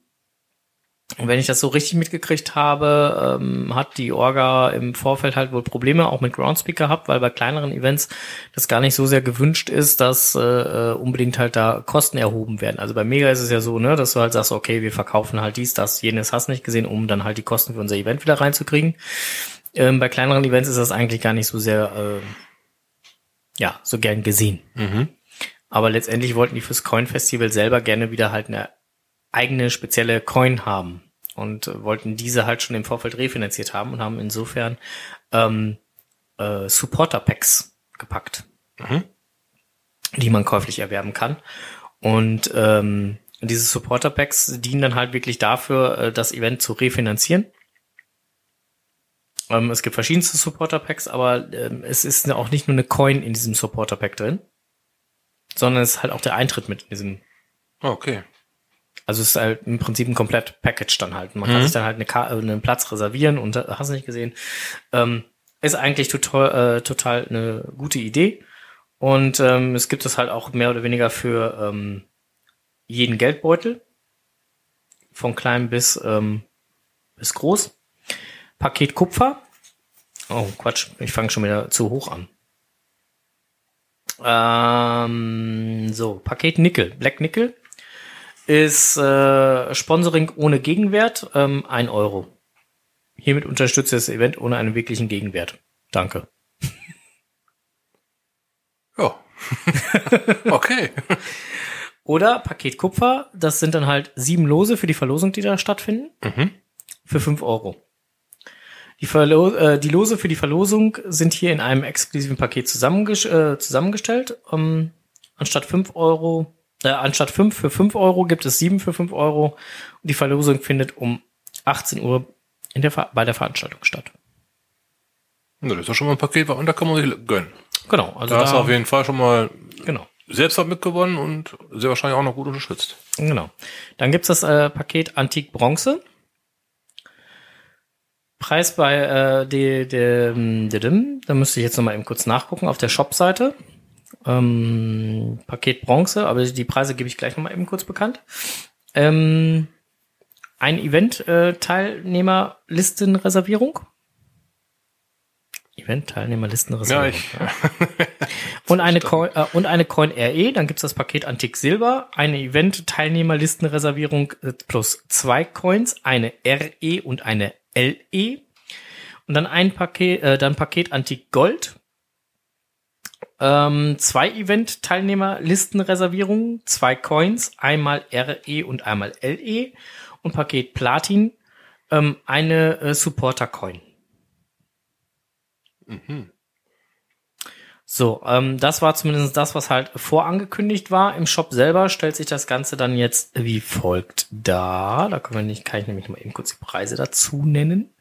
wenn ich das so richtig mitgekriegt habe, ähm, hat die Orga im Vorfeld halt wohl Probleme auch mit Groundspeak gehabt, weil bei kleineren Events das gar nicht so sehr gewünscht ist, dass äh, äh, unbedingt halt da Kosten erhoben werden. Also bei Mega ist es ja so, ne, dass du halt sagst, okay, wir verkaufen halt dies, das, jenes, hast nicht gesehen, um dann halt die Kosten für unser Event wieder reinzukriegen. Ähm, bei kleineren Events ist das eigentlich gar nicht so sehr, äh, ja, so gern gesehen. Mhm. Aber letztendlich wollten die fürs Coin Festival selber gerne wieder halt eine eigene spezielle Coin haben und äh, wollten diese halt schon im Vorfeld refinanziert haben und haben insofern ähm, äh, Supporter Packs gepackt, Mhm. die man käuflich erwerben kann. Und ähm, diese Supporter Packs dienen dann halt wirklich dafür, äh, das Event zu refinanzieren. Ähm, es gibt verschiedenste Supporter Packs, aber ähm, es ist auch nicht nur eine Coin in diesem Supporter Pack drin, sondern es ist halt auch der Eintritt mit in diesem Okay. Also es ist halt im Prinzip ein komplett Package dann halt. Man kann Mhm. sich dann halt eine Ka äh, einen Platz reservieren und äh, hast du nicht gesehen. Ähm, ist eigentlich total, äh, total eine gute Idee. Und ähm, es gibt es halt auch mehr oder weniger für ähm, jeden Geldbeutel. Von klein bis, ähm, bis groß. Paket Kupfer. Oh, Quatsch, ich fange schon wieder zu hoch an. Ähm, so, Paket Nickel, Black Nickel ist äh, Sponsoring ohne Gegenwert, ähm, ein Euro. Hiermit unterstützt ihr das Event ohne einen wirklichen Gegenwert. Danke. (laughs) Ja. okay. (laughs) Oder Paket Kupfer, das sind dann halt sieben Lose für die Verlosung, die da stattfinden, Mhm. für fünf Euro. Die, Verlo äh, die Lose für die Verlosung sind hier in einem exklusiven Paket zusammenges äh, zusammengestellt. Ähm, anstatt fünf Euro, äh, anstatt fünf für fünf Euro gibt es sieben für fünf Euro. Und die Verlosung findet um 18 Uhr in der Ver bei der Veranstaltung statt. Na, Das ist doch schon mal ein Paket, und da kann man sich gönnen. Genau, also Da hast du da, auf jeden Fall schon mal genau. selbst was mitgewonnen und sehr wahrscheinlich auch noch gut unterstützt. Genau. Dann gibt's das äh, Paket Antik Bronze. Preis bei äh, de, de, de, de, da müsste ich jetzt noch mal eben kurz nachgucken auf der Shop-Seite. Ähm, Paket Bronze, aber die Preise gebe ich gleich noch mal eben kurz bekannt. Ähm, ein Event-Teilnehmerlistenreservierung. Event-Teilnehmerlistenreservierung. Ja, ich. ja. Und eine, (laughs) Coin, äh, und eine Coin RE, dann gibt's das Paket Antik Silber, eine Event-Teilnehmerlistenreservierung äh, plus zwei Coins, eine RE und eine LE. Und dann ein Paket, äh, dann Paket Antik Gold. Ähm, zwei Event-Teilnehmerlistenreservierungen, zwei Coins, einmal RE und einmal LE. Und Paket Platin, ähm, eine äh, Supporter-Coin. Mhm. So, ähm, das war zumindest das, was halt vorangekündigt war. Im Shop selber stellt sich das Ganze dann jetzt wie folgt dar. Da können wir nicht, kann ich nämlich mal eben kurz die Preise dazu nennen.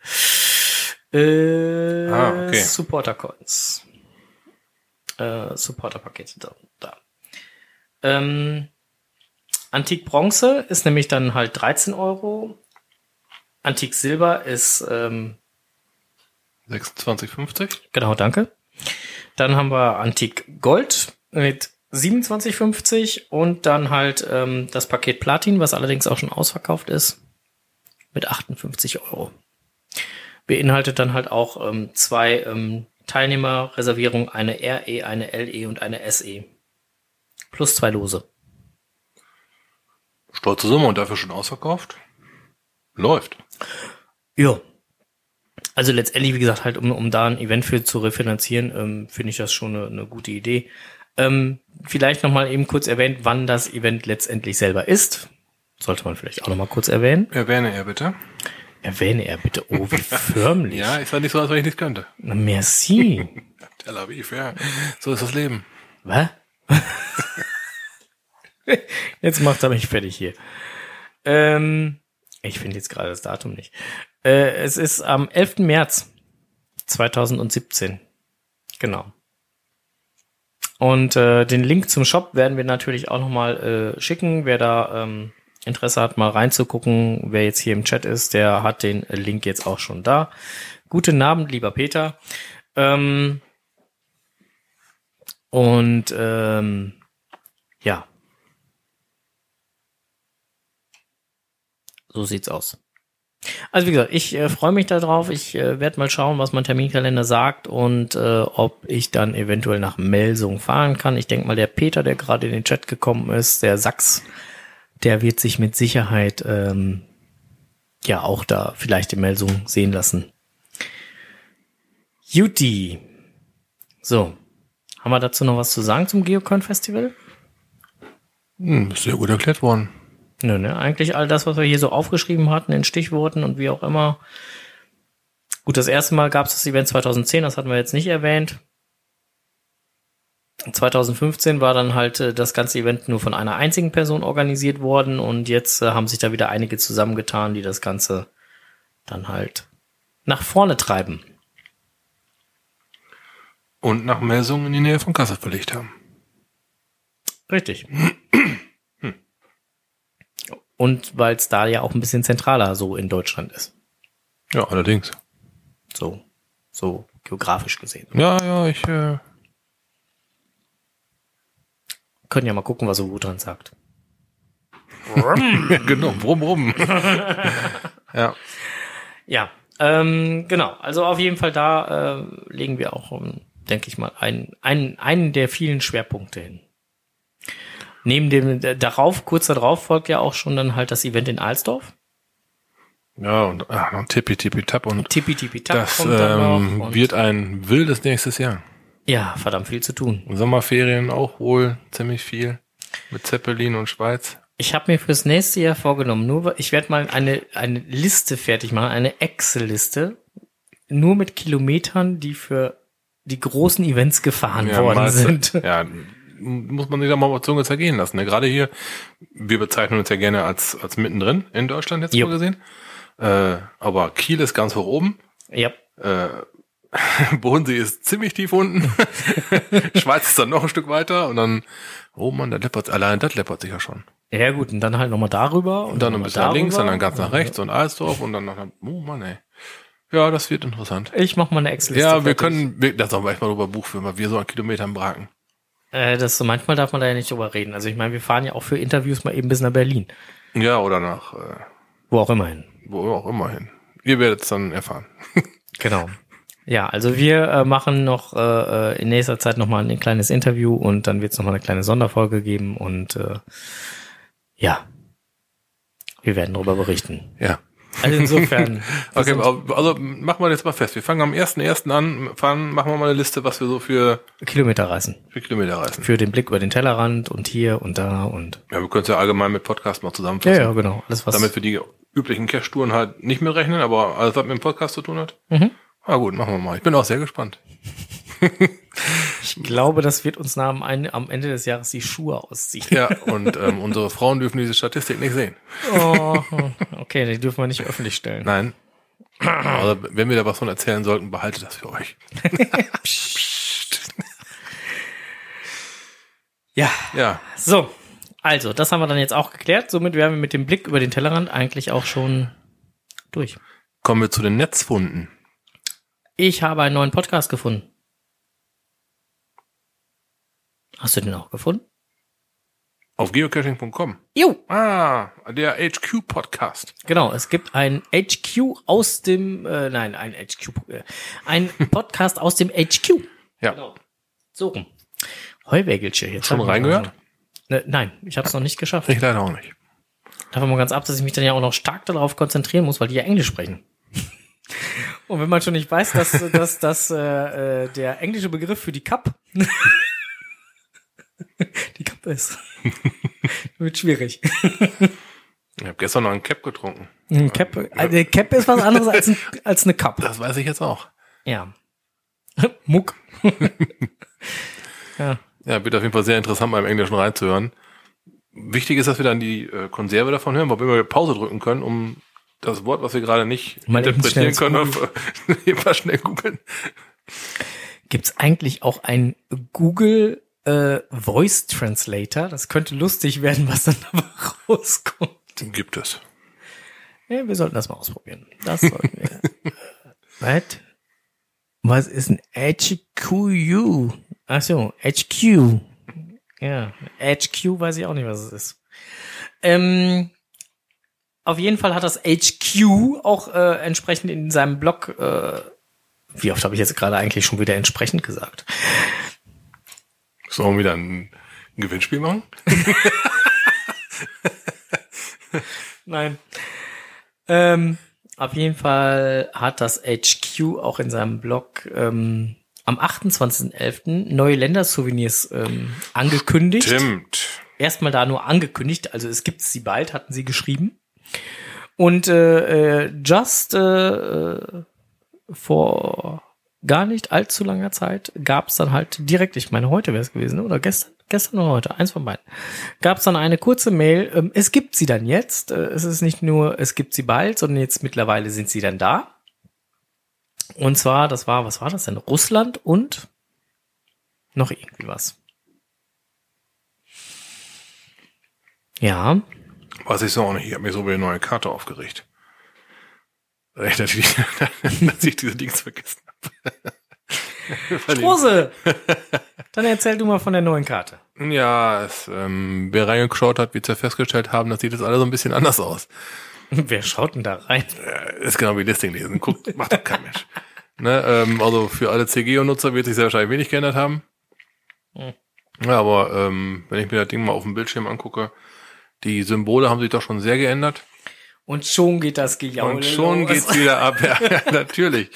Äh, Ah, okay. Supporter Coins. Äh, Supporter Pakete da. da. Ähm, Antik Bronze ist nämlich dann halt 13 Euro. Antik Silber ist ähm, 26,50? Genau, danke. Dann haben wir Antik Gold mit 27,50 und dann halt ähm, das Paket Platin, was allerdings auch schon ausverkauft ist, mit 58 Euro. Beinhaltet dann halt auch ähm, zwei ähm, Teilnehmerreservierungen, eine RE, eine LE und eine SE. Plus zwei Lose. Stolze Summe und dafür schon ausverkauft? Läuft. Ja. Also letztendlich, wie gesagt, halt, um, um da ein Event für zu refinanzieren, ähm, finde ich das schon eine, eine gute Idee. Ähm, vielleicht nochmal eben kurz erwähnt, wann das Event letztendlich selber ist. Sollte man vielleicht auch nochmal kurz erwähnen. Erwähne er bitte. Erwähne er bitte. Oh, wie (laughs) förmlich. Ja, ist ja nicht so, als wenn ich nichts könnte. Na, Merci. (laughs) Tel Aviv, ja. So ist das Leben. Was? (laughs) jetzt macht er mich fertig hier. Ähm, ich finde jetzt gerade das Datum nicht. Äh, es ist am 11. März 2017. Genau. Und äh, den Link zum Shop werden wir natürlich auch nochmal äh, schicken. Wer da ähm, Interesse hat, mal reinzugucken, wer jetzt hier im Chat ist, der hat den Link jetzt auch schon da. Guten Abend, lieber Peter. Ähm, und ähm, ja. So sieht's aus. Also wie gesagt, ich äh, freue mich darauf. Ich äh, werde mal schauen, was mein Terminkalender sagt und äh, ob ich dann eventuell nach Melsung fahren kann. Ich denke mal, der Peter, der gerade in den Chat gekommen ist, der Sachs, der wird sich mit Sicherheit ähm, ja auch da vielleicht in Melsung sehen lassen. Juti. So. Haben wir dazu noch was zu sagen zum Geocon Festival? Hm, ist sehr gut erklärt worden. Nö, ne? Eigentlich all das, was wir hier so aufgeschrieben hatten in Stichworten und wie auch immer. Gut, das erste Mal gab es das Event 2010, das hatten wir jetzt nicht erwähnt. 2015 war dann halt äh, das ganze Event nur von einer einzigen Person organisiert worden und jetzt äh, haben sich da wieder einige zusammengetan, die das Ganze dann halt nach vorne treiben. Und nach Melsungen in die Nähe von Kassel verlegt haben. Richtig. Und weil es da ja auch ein bisschen zentraler so in Deutschland ist. Ja, allerdings. So, so geografisch gesehen. Ja, ja, ich, äh, Können ja mal gucken, was Wutan sagt. (laughs) genau, brumm, brumm. (laughs) ja. Ja, ähm, genau. Also auf jeden Fall da äh, legen wir auch, ähm, denke ich mal, einen, einen, einen der vielen Schwerpunkte hin. Neben dem äh, darauf, kurz darauf folgt ja auch schon dann halt das Event in Alsdorf. Ja, und ah, noch Tippi, Tippi, Tap und Tippi Tippi Tap das kommt dann ähm. Und, wird ein wildes nächstes Jahr. Ja, verdammt viel zu tun. Sommerferien auch wohl ziemlich viel. Mit Zeppelin und Schweiz. Ich habe mir fürs nächste Jahr vorgenommen, nur ich werde mal eine eine Liste fertig machen, eine Excel-Liste, nur mit Kilometern, die für die großen Events gefahren worden mal- sind. Ja, muss man sich da mal auf Zunge zergehen lassen. Ne? Gerade hier, wir bezeichnen uns ja gerne als, als mittendrin in Deutschland jetzt Jo. mal gesehen. Äh, aber Kiel ist ganz hoch oben. Ja, Äh, (laughs) Bodensee ist ziemlich tief unten. (laughs) Schweiz ist dann noch ein Stück weiter und dann, oh man, der läppert, allein das läppert sich ja schon. ja gut, und dann halt nochmal darüber Und dann ein noch mal bisschen nach links, darüber. und dann ganz nach rechts und Alsdorf und dann nach, oh Mann, ey. Ja, das wird interessant. Ich mach mal eine Excel. Ja, wir können, wir, das sollen wir echt mal drüber Buch führen, weil wir so an Kilometern braken. Äh, das so, manchmal darf man da ja nicht drüber reden. Also ich meine, wir fahren ja auch für Interviews mal eben bis nach Berlin. Ja, oder nach, äh, Wo auch immer hin. wo auch immer hin. Ihr werdet es dann erfahren. (laughs) Genau. Ja, also wir äh, machen noch äh, äh, in nächster Zeit noch mal ein kleines Interview und dann wird es noch mal eine kleine Sonderfolge geben und äh, ja, wir werden darüber berichten. Ja. Also insofern. (laughs) Okay, also machen wir jetzt mal fest. Wir fangen am 1.1. an, fahren, machen wir mal eine Liste, was wir so für, Kilometer reisen. für Kilometer reisen. Für den Blick über den Tellerrand und hier und da und Ja, wir können es ja allgemein mit Podcast mal ja, zusammenfassen. ja, genau. Alles was. Damit wir die üblichen Cash-Touren halt nicht mitrechnen, aber alles, was mit dem Podcast zu tun hat. Mhm. Na gut, machen wir mal. Ich bin auch sehr gespannt. ich glaube, das wird uns nach am, am Ende des Jahres die Schuhe ausziehen. Ja, und ähm, unsere Frauen dürfen diese Statistik nicht sehen. Oh, okay, die dürfen wir nicht öffentlich stellen. Nein. Also, wenn wir da was von erzählen sollten, behaltet das für euch. (laughs) Ja, Ja, so. Also, das haben wir dann jetzt auch geklärt. Somit wären wir mit dem Blick über den Tellerrand eigentlich auch schon durch. kommen wir zu den Netzfunden. Ich habe einen neuen Podcast gefunden. Hast du den auch gefunden? Auf geocaching.com. Jo, Ah, der HQ-Podcast. genau. Es gibt ein HQ aus dem, äh, nein, ein HQ, äh, ein (laughs) Podcast aus dem HQ. Ja. Genau. So rum. Heuwägelchen. Jetzt Schon haben wir- reingehört? Ne, nein, ich habe es noch nicht geschafft. Ich leider auch nicht. Davon mal ganz ab, dass ich mich dann ja auch noch stark darauf konzentrieren muss, weil die ja Englisch sprechen. Und wenn man schon nicht weiß, dass, (laughs) dass, dass äh, äh, der englische Begriff für die Cup (laughs) die Cup ist, (laughs) wird schwierig. Ich habe gestern noch einen Cap getrunken. Ein Cap, eine Cap ist was anderes als, ein, als eine Cup. Das weiß ich jetzt auch. Ja. Muck. ja. Ja, wird auf jeden Fall sehr interessant, mal im Englischen reinzuhören. Wichtig ist, dass wir dann die äh, Konserve davon hören, wobei wir Pause drücken können, um das Wort, was wir gerade nicht Mal interpretieren können, auf, (laughs) mal schnell googeln. Gibt's eigentlich auch ein Google äh, Voice Translator? Das könnte lustig werden, was dann (laughs) dabei rauskommt. Gibt es. Ja, wir sollten das mal ausprobieren. Das sollten wir. (laughs) Was? Was ist ein HQU? Ach so, HQ. Ja, HQ weiß ich auch nicht, was es ist. Ähm, auf jeden Fall hat das HQ auch äh, entsprechend in seinem Blog, äh, wie oft habe ich jetzt gerade eigentlich schon wieder entsprechend gesagt? Sollen wir wieder ein, ein Gewinnspiel machen? (laughs) Nein. Ähm, auf jeden Fall hat das HQ auch in seinem Blog ähm, am 28.11. neue Ländersouvenirs ähm, angekündigt. Stimmt. Erstmal da nur angekündigt, also es gibt sie bald, hatten sie geschrieben. Und äh, äh, just äh, äh, vor gar nicht allzu langer Zeit gab es dann halt direkt, ich meine heute wäre es gewesen, oder gestern, gestern oder heute, eins von beiden, gab es dann eine kurze Mail, ähm, es gibt sie dann jetzt, äh, es ist nicht nur, es gibt sie bald, sondern jetzt mittlerweile sind sie dann da. Und zwar, das war, was war das denn? Russland und noch irgendwie was. Ja, Weiß ich so auch nicht. Ich habe mich so über die neue Karte aufgeregt. Echt, dass ich, (laughs) dass ich diese Dings vergessen habe. (laughs) Rose! Dann erzähl du mal von der neuen Karte. Ja, es, ähm, wer reingeschaut hat, wird ja festgestellt haben, das sieht jetzt alles so ein bisschen anders aus. (laughs) Wer schaut denn da rein? Äh, ist genau wie Listing lesen. Guckt, macht doch kein Mensch. Ne, ähm, also für alle CGO-Nutzer wird sich sehr wahrscheinlich wenig geändert haben. Hm. Ja, aber ähm, wenn ich mir das Ding mal auf dem Bildschirm angucke, die Symbole haben sich doch schon sehr geändert. Und schon geht das Gejaule Und schon los. geht's wieder ab. (laughs) Ja, natürlich.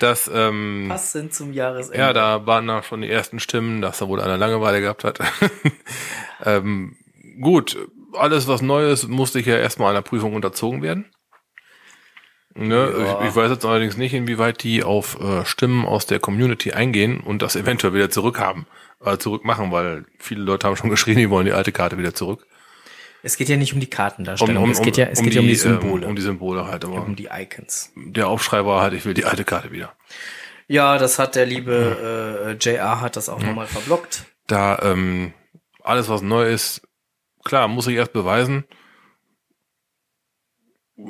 Das, ähm, Passend zum Jahresende. ja, da waren da schon die ersten Stimmen, dass da wohl einer Langeweile gehabt hat. (laughs) ähm, gut, alles was neu ist, musste ich ja erstmal einer Prüfung unterzogen werden. Ne, Ja. ich, ich weiß jetzt allerdings nicht, inwieweit die auf äh, Stimmen aus der Community eingehen und das eventuell wieder zurückhaben, äh, zurückmachen, weil viele Leute haben schon (laughs) geschrien, die wollen die alte Karte wieder zurück. Es geht ja nicht um die Kartendarstellung, es geht ja, es geht ja um die Symbole, Ähm, um die Symbole halt, aber um die Icons. der Aufschrei war halt, ich will die alte Karte wieder. Ja, das hat der liebe äh, JR hat das auch nochmal verblockt. da ähm, alles, was neu ist, klar, muss ich erst beweisen.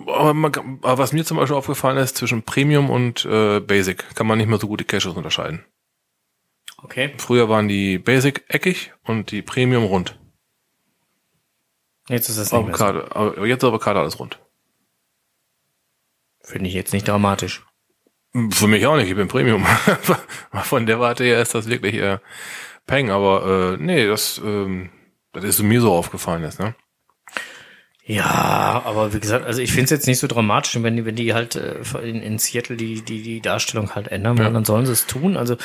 Aber, man, aber was mir zum Beispiel aufgefallen ist, zwischen Premium und äh, Basic kann man nicht mehr so gut die Caches unterscheiden. Okay. Früher waren die Basic eckig und die Premium rund. Jetzt ist es nicht mehr so. Avocado, aber jetzt ist Avocado alles rund. Finde ich jetzt nicht dramatisch. Für mich auch nicht, ich bin Premium. (laughs) Von der Warte her ist das wirklich äh, Peng, aber äh, nee, das, ähm, das ist mir so aufgefallen jetzt, ne? Ja, aber wie gesagt, also ich finde es jetzt nicht so dramatisch, wenn die, wenn die halt äh, in, in Seattle die, die, die Darstellung halt ändern wollen, Ja. dann sollen sie es tun. Also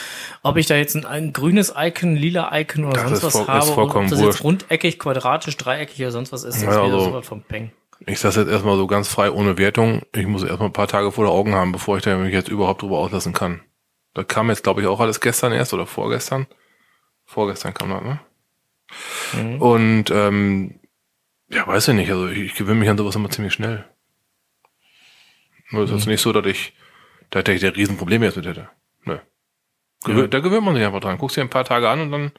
ob ich da jetzt ein, ein grünes Icon, lila Icon oder Das sonst was ist habe, oder ob das jetzt rundeckig, quadratisch, dreieckig oder sonst was ist, das Ja, also- sowas vom Peng. Ich sage jetzt erstmal so ganz frei ohne Wertung. Ich muss erstmal ein paar Tage vor der Augen haben, bevor ich da mich jetzt überhaupt drüber auslassen kann. Da kam jetzt, glaube ich, auch alles gestern erst oder vorgestern. Vorgestern kam das, ne? Mhm. Und ähm, ja, weiß ich nicht. Also ich, ich gewöhne mich an sowas immer ziemlich schnell. Nur ist Mhm. nicht so, dass ich, dass ich da Riesenprobleme jetzt mit hätte. Nö. Gewö Ja. Da gewöhnt man sich einfach dran. Guckst dir ein paar Tage an und dann,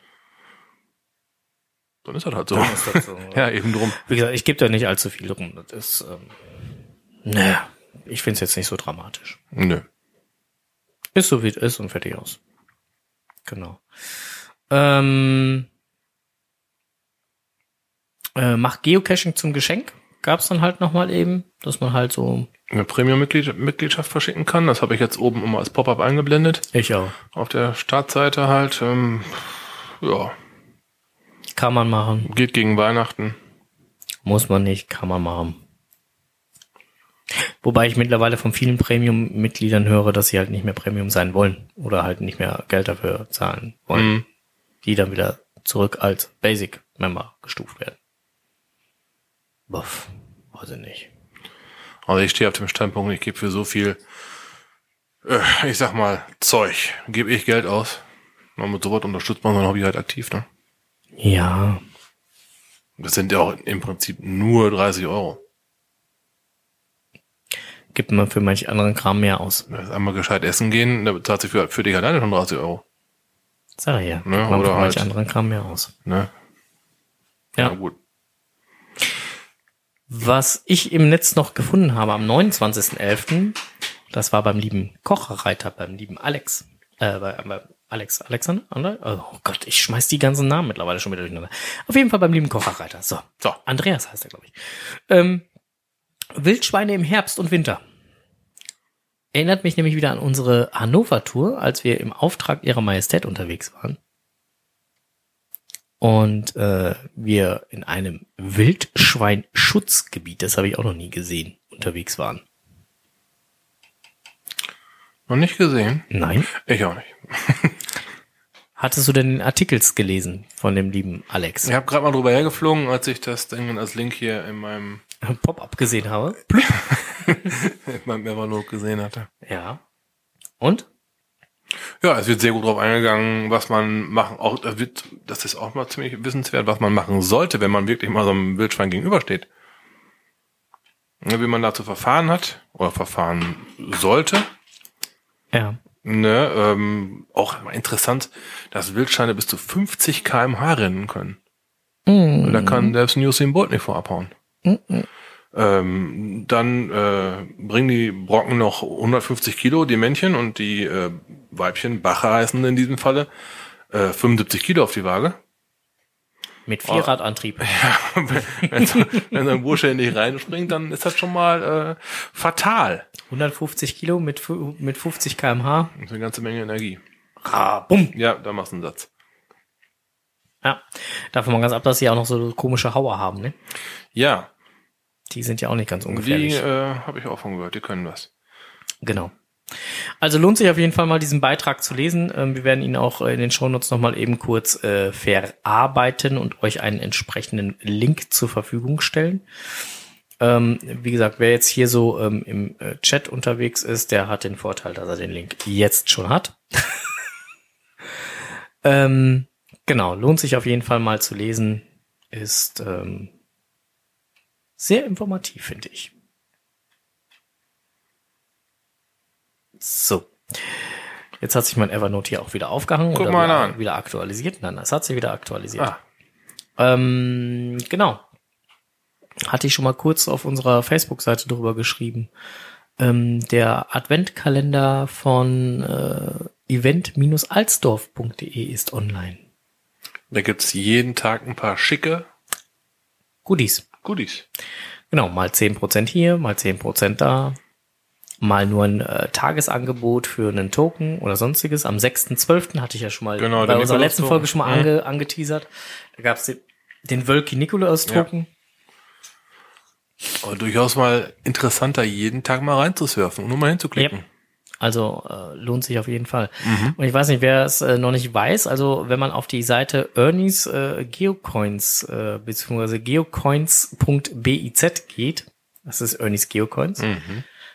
dann ist das halt so. Das so. (laughs) ja, eben drum. Wie gesagt, ich gebe da nicht allzu viel drum. Das ist, ähm, naja, ich finde es jetzt nicht so dramatisch. Nö. Ist so wie es ist und fertig aus. Genau. Ähm, äh, macht Geocaching zum Geschenk. Gab's dann halt nochmal eben, dass man halt so. eine Premium-Mitgliedschaft verschicken kann. Das habe ich jetzt oben immer als Pop-up eingeblendet. Ich auch. Auf der Startseite halt. Ähm, ja, Kann man machen. geht gegen Weihnachten. Muss man nicht, kann man machen. Wobei ich mittlerweile von vielen Premium-Mitgliedern höre, dass sie halt nicht mehr Premium sein wollen oder halt nicht mehr Geld dafür zahlen wollen, Mhm. die dann wieder zurück als Basic-Member gestuft werden. Buff, weiß ich nicht. Also ich stehe auf dem Standpunkt, ich gebe für so viel, äh, ich sag mal, Zeug, gebe ich Geld aus. Und mit sowas unterstützt man sein Hobby halt aktiv, ne? Ja, Das sind ja auch im Prinzip nur 30 Euro. gibt man für manch anderen Kram mehr aus. Das einmal gescheit essen gehen, da bezahlt sich für, für dich alleine schon 30 Euro. Sag ich ja. Ne, gibt man oder für manch halt- anderen Kram mehr aus. Ne? Ja. Na gut. Was ich im Netz noch gefunden habe am 29.11., das war beim lieben Kocherreiter, beim lieben Alex, äh, bei, bei Alex, Alexander? Oh Gott, ich schmeiß die ganzen Namen mittlerweile schon wieder durcheinander. Auf jeden Fall beim lieben Kocherreiter. So, So. Andreas heißt er, glaube ich. Ähm, Wildschweine im Herbst und Winter. Erinnert mich nämlich wieder an unsere Hannover-Tour, als wir im Auftrag ihrer Majestät unterwegs waren. Und äh, wir in einem Wildschweinschutzgebiet, das habe ich auch noch nie gesehen, unterwegs waren. Noch nicht gesehen? Nein. Ich auch nicht. (laughs) Hattest du denn den Artikels gelesen von dem lieben Alex? Ich habe gerade mal drüber hergeflogen, als ich das Ding als Link hier in meinem, (laughs) Pop-up gesehen habe. (laughs) in meinem Evernote gesehen hatte. Ja. Und? Ja, es wird sehr gut drauf eingegangen, was man machen, auch, das wird, das ist auch mal ziemlich wissenswert, was man machen sollte, wenn man wirklich mal so einem Wildschwein gegenübersteht. Wie man dazu verfahren hat, oder verfahren sollte. Ja. Ne, ähm, auch mal interessant, dass Wildschweine bis zu 50 kmh rennen können. Und Da kann selbst ein Usain Bolt nicht vor abhauen. Ähm, dann äh, bringen die Brocken noch 150 Kilo, die Männchen, und die äh, Weibchen, Bache heißen in diesem Falle, äh, 75 Kilo auf die Waage. Mit Vierradantrieb. (laughs) wenn, so, wenn so ein Bursche nicht reinspringt, dann ist das schon mal äh, fatal. 150 Kilo mit, mit 50 kmh. Das ist eine ganze Menge Energie. Ah, bumm. Ja, da machst du einen Satz. Ja. Davon mal ganz ab, dass sie auch noch so komische Hauer haben, ne? Ja, Die sind ja auch nicht ganz die ungefährlich. äh, habe ich auch von gehört, die können was. Genau. Also lohnt sich auf jeden Fall mal diesen Beitrag zu lesen. Ähm, wir werden ihn auch äh, in den Shownotes nochmal eben kurz äh, verarbeiten und euch einen entsprechenden Link zur Verfügung stellen. Ähm, wie gesagt, wer jetzt hier so ähm, im äh, Chat unterwegs ist, der hat den Vorteil, dass er den Link jetzt schon hat. (laughs) ähm, genau, lohnt sich auf jeden Fall mal zu lesen. Ist ähm, sehr informativ, finde ich. So. Jetzt hat sich mein Evernote hier auch wieder aufgehangen Guck oder mal wieder, an. wieder aktualisiert. Nein, es hat sich wieder aktualisiert. Ah, Ähm, genau. hatte ich schon mal kurz auf unserer Facebook-Seite drüber geschrieben. Ähm, der Adventkalender von äh, event-alsdorf.de ist online. Da gibt's jeden Tag ein paar schicke Goodies. Goodies. Genau, mal 10% hier, mal 10% da. Mal nur ein äh, Tagesangebot für einen Token oder sonstiges. Am 6.12. hatte ich ja schon mal Genau, bei unserer letzten Nikolaus-Token. Folge schon mal Mhm. ange, angeteasert. Da gab's den, den Wölki Nikolaus Token. Aber durchaus mal interessanter, jeden Tag mal reinzusurfen und nur mal hinzuklicken. Yep. Also äh, lohnt sich auf jeden Fall. Und ich weiß nicht, wer es äh, noch nicht weiß, also wenn man auf die Seite Ernies äh, Geocoins äh, beziehungsweise geocoins.biz geht, das ist Ernies Geocoins,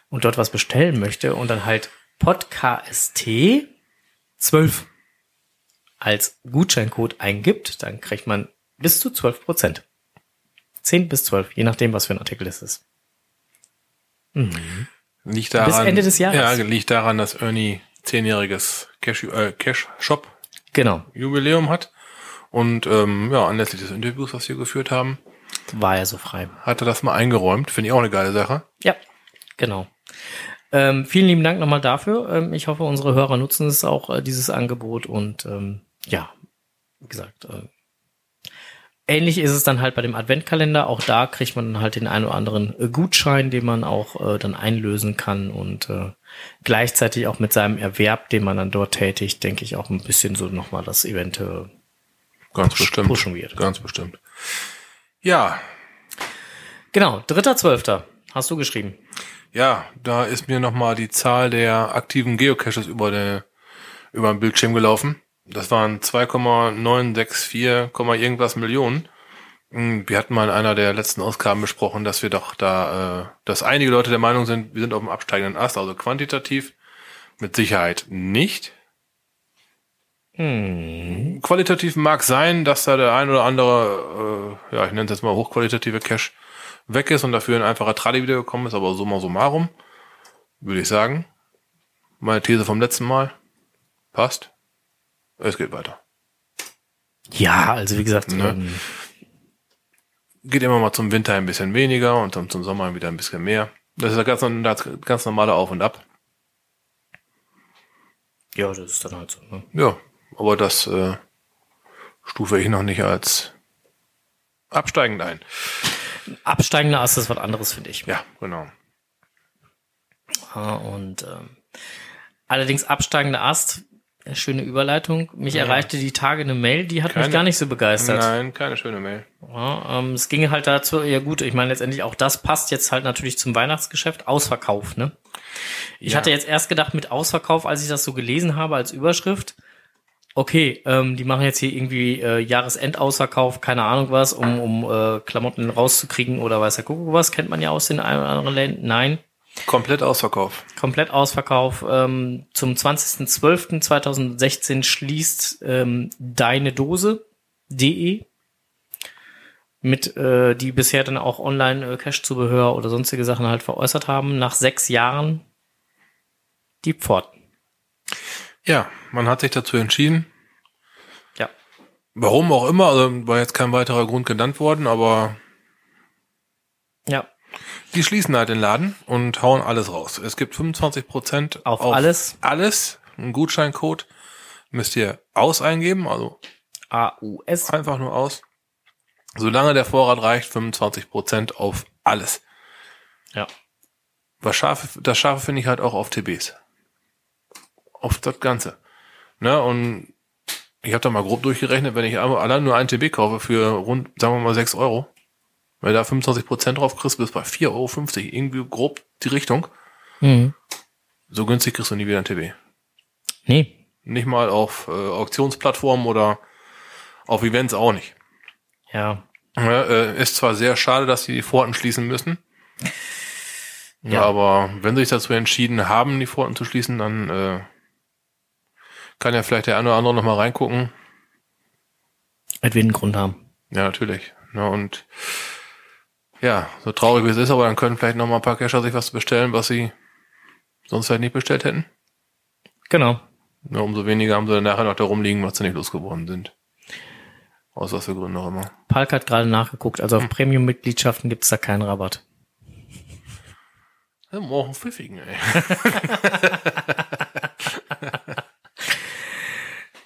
und dort was bestellen möchte und dann halt Podcast 12 als Gutscheincode eingibt, dann kriegt man bis zu 12 Prozent. 10 bis 12, je nachdem, was für ein Artikel es ist. Liegt daran, Ende des Jahres. Ja, liegt daran, dass Ernie zehnjähriges Cash, äh, Cash Shop Genau, Jubiläum hat. Und ähm, ja, anlässlich des Interviews, was wir geführt haben, war er so frei. hat er das mal eingeräumt. Finde ich auch eine geile Sache. Ja, genau. Ähm, vielen lieben Dank nochmal dafür. Ähm, ich hoffe, unsere Hörer nutzen es auch, äh, dieses Angebot. Und ähm, ja, wie gesagt, äh, ähnlich ist es dann halt bei dem Adventkalender. Auch da kriegt man dann halt den einen oder anderen äh, Gutschein, den man auch äh, dann einlösen kann. Und äh, gleichzeitig auch mit seinem Erwerb, den man dann dort tätigt, denke ich auch ein bisschen so nochmal das Event äh, Ganz Push- bestimmt. pushen wird. Ganz bestimmt. Ja, Genau, dritter Zwölfter. Hast du geschrieben. ja, da ist mir nochmal die Zahl der aktiven Geocaches über, der, über den Bildschirm gelaufen. Das waren 2,964, Komma irgendwas Millionen. Hm, Wir hatten mal in einer der letzten Ausgaben besprochen, dass wir doch da, äh, dass einige Leute der Meinung sind, wir sind auf dem absteigenden Ast, also quantitativ mit Sicherheit nicht. Hm. Qualitativ mag sein, dass da der ein oder andere, äh, ja, ich nenne es jetzt mal hochqualitative Cache weg ist und dafür ein einfacher Tradi wiedergekommen ist, aber summa summarum, würde ich sagen. Meine These vom letzten Mal passt. Es geht weiter. Ja, also wie gesagt, Ne? ähm, Geht immer mal zum Winter ein bisschen weniger und dann zum Sommer wieder ein bisschen mehr. Das ist das ganz, das ganz normale Auf und Ab. ja, das ist dann halt so. Ne? Ja, aber das äh, stufe ich noch nicht als absteigend ein. Absteigender Ast ist was anderes, finde ich. Ja, genau. Ja, und ähm, allerdings absteigender Ast, schöne Überleitung. Mich erreichte die Tage eine Mail, die hat mich Keine- gar nicht so begeistert. Nein, keine schöne Mail. Ja, ähm, es ging halt dazu, ja gut, ich meine letztendlich auch das passt jetzt halt natürlich zum Weihnachtsgeschäft, Ausverkauf, ne? Ich Ja. hatte jetzt erst gedacht mit Ausverkauf, als ich das so gelesen habe als Überschrift, okay, ähm, die machen jetzt hier irgendwie äh, Jahresendausverkauf, keine Ahnung was, um, um äh, Klamotten rauszukriegen oder weiß der Kuckuck was, kennt man ja aus den ein oder anderen Ländern. Nein, Komplett Ausverkauf. komplett Ausverkauf. Ähm, zum 20.12.2016 schließt ähm, deine Dose.de mit, äh, die bisher dann auch online äh, Cash-Zubehör oder sonstige Sachen halt veräußert haben, nach sechs Jahren die Pforten. Ja, man hat sich dazu entschieden. Ja. Warum auch immer, also war jetzt kein weiterer Grund genannt worden, aber. Die schließen halt den Laden und hauen alles raus. Es gibt 25 Prozent Auf alles? Alles. Ein Gutscheincode müsst ihr aus eingeben, also AUS. einfach nur aus. Solange der Vorrat reicht, 25 Prozent auf alles. Ja. Was scharfe, das Scharfe finde ich halt auch auf TBs. Auf das Ganze. Ne, und ich habe da mal grob durchgerechnet, wenn ich allein nur ein TB kaufe für rund, sagen wir mal, 6 Euro, weil da 25% drauf kriegst, bist bei 4,50 Euro, irgendwie grob die Richtung. Mhm. So günstig kriegst du nie wieder ein TB. Nee. Nicht mal auf äh, Auktionsplattformen oder auf Events auch nicht. Ja. Ja, äh, ist zwar sehr schade, dass sie die Pforten schließen müssen. Ja. Aber wenn sie sich dazu entschieden haben, die Pforten zu schließen, dann äh, kann ja vielleicht der eine oder andere noch mal reingucken. Wird wir einen Grund haben. Ja, natürlich. Ja, und ja, so traurig wie es ist, aber dann können vielleicht noch mal ein paar Cacher sich was bestellen, was sie sonst vielleicht nicht bestellt hätten. Genau. Ja, umso weniger haben sie dann nachher noch da rumliegen, was sie nicht losgeworden sind. Aus was für Gründen auch immer. Palk hat gerade nachgeguckt, also auf Premium-Mitgliedschaften gibt's da keinen Rabatt. Ja, morgen pfiffigen, ey. (laughs)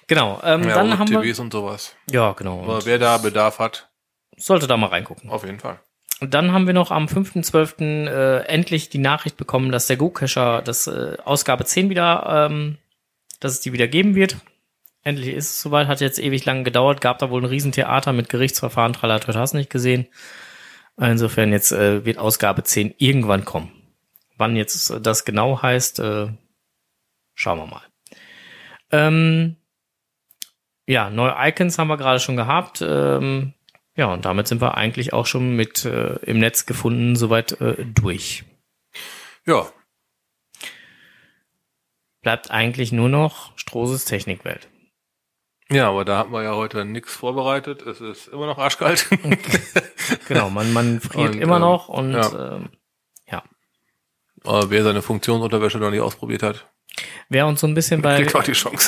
Genau, ähm, Ja, dann haben wir. TVs und sowas. Ja, genau. Aber wer da Bedarf hat, Sollte da mal reingucken. auf jeden Fall. Und dann haben wir noch am 5.12. Äh, endlich die Nachricht bekommen, dass der Go-Cacher das äh, Ausgabe 10 wieder, ähm, dass es die wieder geben wird. Endlich ist es soweit, hat jetzt ewig lang gedauert, gab da wohl ein Riesentheater mit Gerichtsverfahren, Tralatot hast nicht gesehen. Insofern jetzt äh, wird Ausgabe 10 irgendwann kommen. Wann jetzt das genau heißt, äh, schauen wir mal. Ähm, ja, neue Icons haben wir gerade schon gehabt. Ähm, ja, und damit sind wir eigentlich auch schon mit äh, im Netz gefunden soweit äh, durch. Ja, Bleibt eigentlich nur noch Strohses Technikwelt. ja, aber da hatten wir ja heute nichts vorbereitet. Es ist immer noch arschkalt. (laughs) Genau, man, man friert Und, immer ähm, noch und ja. ähm, ja. aber wer seine Funktionsunterwäsche noch nicht ausprobiert hat, Wer uns so ein bisschen (laughs) bei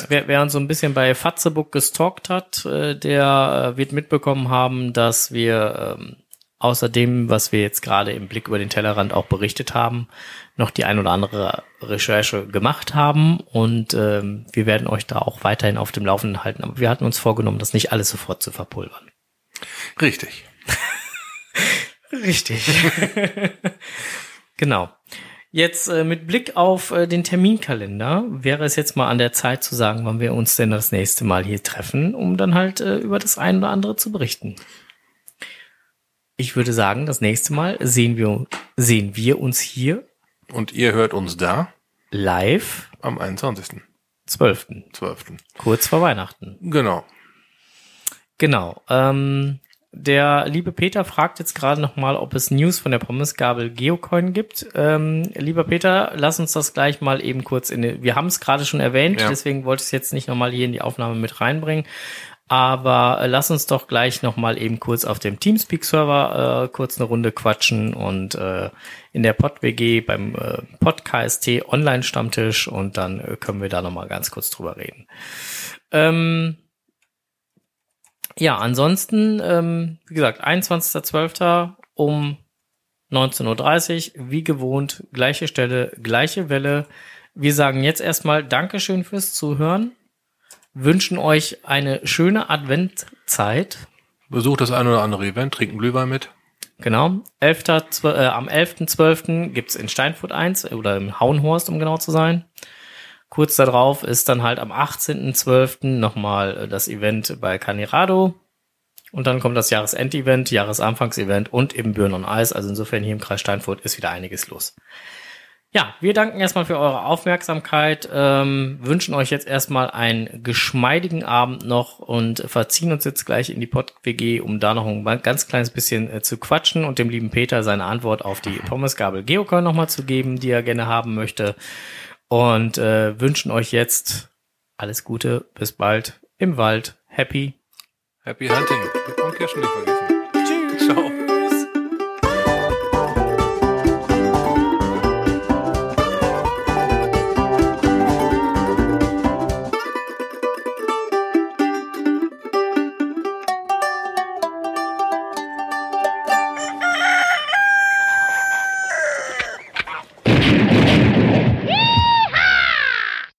wer, wer uns so ein bisschen bei Fatzebook gestalkt hat, äh, der äh, wird mitbekommen haben, dass wir ähm, außer dem, was wir jetzt gerade im Blick über den Tellerrand auch berichtet haben, noch die ein oder andere Recherche gemacht haben und ähm, wir werden euch da auch weiterhin auf dem Laufenden halten. Aber wir hatten uns vorgenommen, das nicht alles sofort zu verpulvern. Richtig. (laughs) Richtig. (laughs) genau. Jetzt äh, mit Blick auf äh, den Terminkalender wäre es jetzt mal an der Zeit zu sagen, wann wir uns denn das nächste Mal hier treffen, um dann halt äh, über das ein oder andere zu berichten. Ich würde sagen, das nächste Mal sehen wir, sehen wir uns hier Und ihr hört uns da live am 21.12. 12. Kurz vor Weihnachten. Genau. Genau. Ähm, der liebe Peter fragt jetzt gerade nochmal, ob es News von der Pommesgabel Geocoin gibt. Ähm, lieber Peter, lass uns das gleich mal eben kurz in wir haben es gerade schon erwähnt, Ja. deswegen wollte ich es jetzt nicht nochmal hier in die Aufnahme mit reinbringen. Aber äh, lass uns doch gleich nochmal eben kurz auf dem Teamspeak-Server äh, kurz eine Runde quatschen und äh, in der Pod-WG beim äh, Pod-KST Online-Stammtisch und dann äh, können wir da nochmal ganz kurz drüber reden. Ähm, ja, ansonsten, ähm, wie gesagt, 21.12. um 19.30 Uhr, wie gewohnt, gleiche Stelle, gleiche Welle. Wir sagen jetzt erstmal Dankeschön fürs Zuhören, wünschen euch eine schöne Adventzeit. Besucht das ein oder andere Event, trinken Glühwein mit. Genau. 11. zwe- Äh, am 11.12. gibt's in Steinfurt eins oder im Hauenhorst, um genau zu sein. Kurz darauf ist dann halt am 18.12. nochmal äh, das Event bei Canirado. Und dann kommt das Jahresendevent, Jahresanfangsevent und eben Büren on Eis. Also insofern hier im Kreis Steinfurt ist wieder einiges los. Ja, wir danken erstmal für eure Aufmerksamkeit, ähm, wünschen euch jetzt erstmal einen geschmeidigen Abend noch und verziehen uns jetzt gleich in die Pod-WG, um da noch ein ganz kleines bisschen äh, zu quatschen und dem lieben Peter seine Antwort auf die Pommesgabel Geocoin nochmal zu geben, die er gerne haben möchte. Und äh, wünschen euch jetzt alles Gute, bis bald im Wald. Happy. Happy Hunting. Und Kirschen nicht vergessen. Tschüss. Ciao.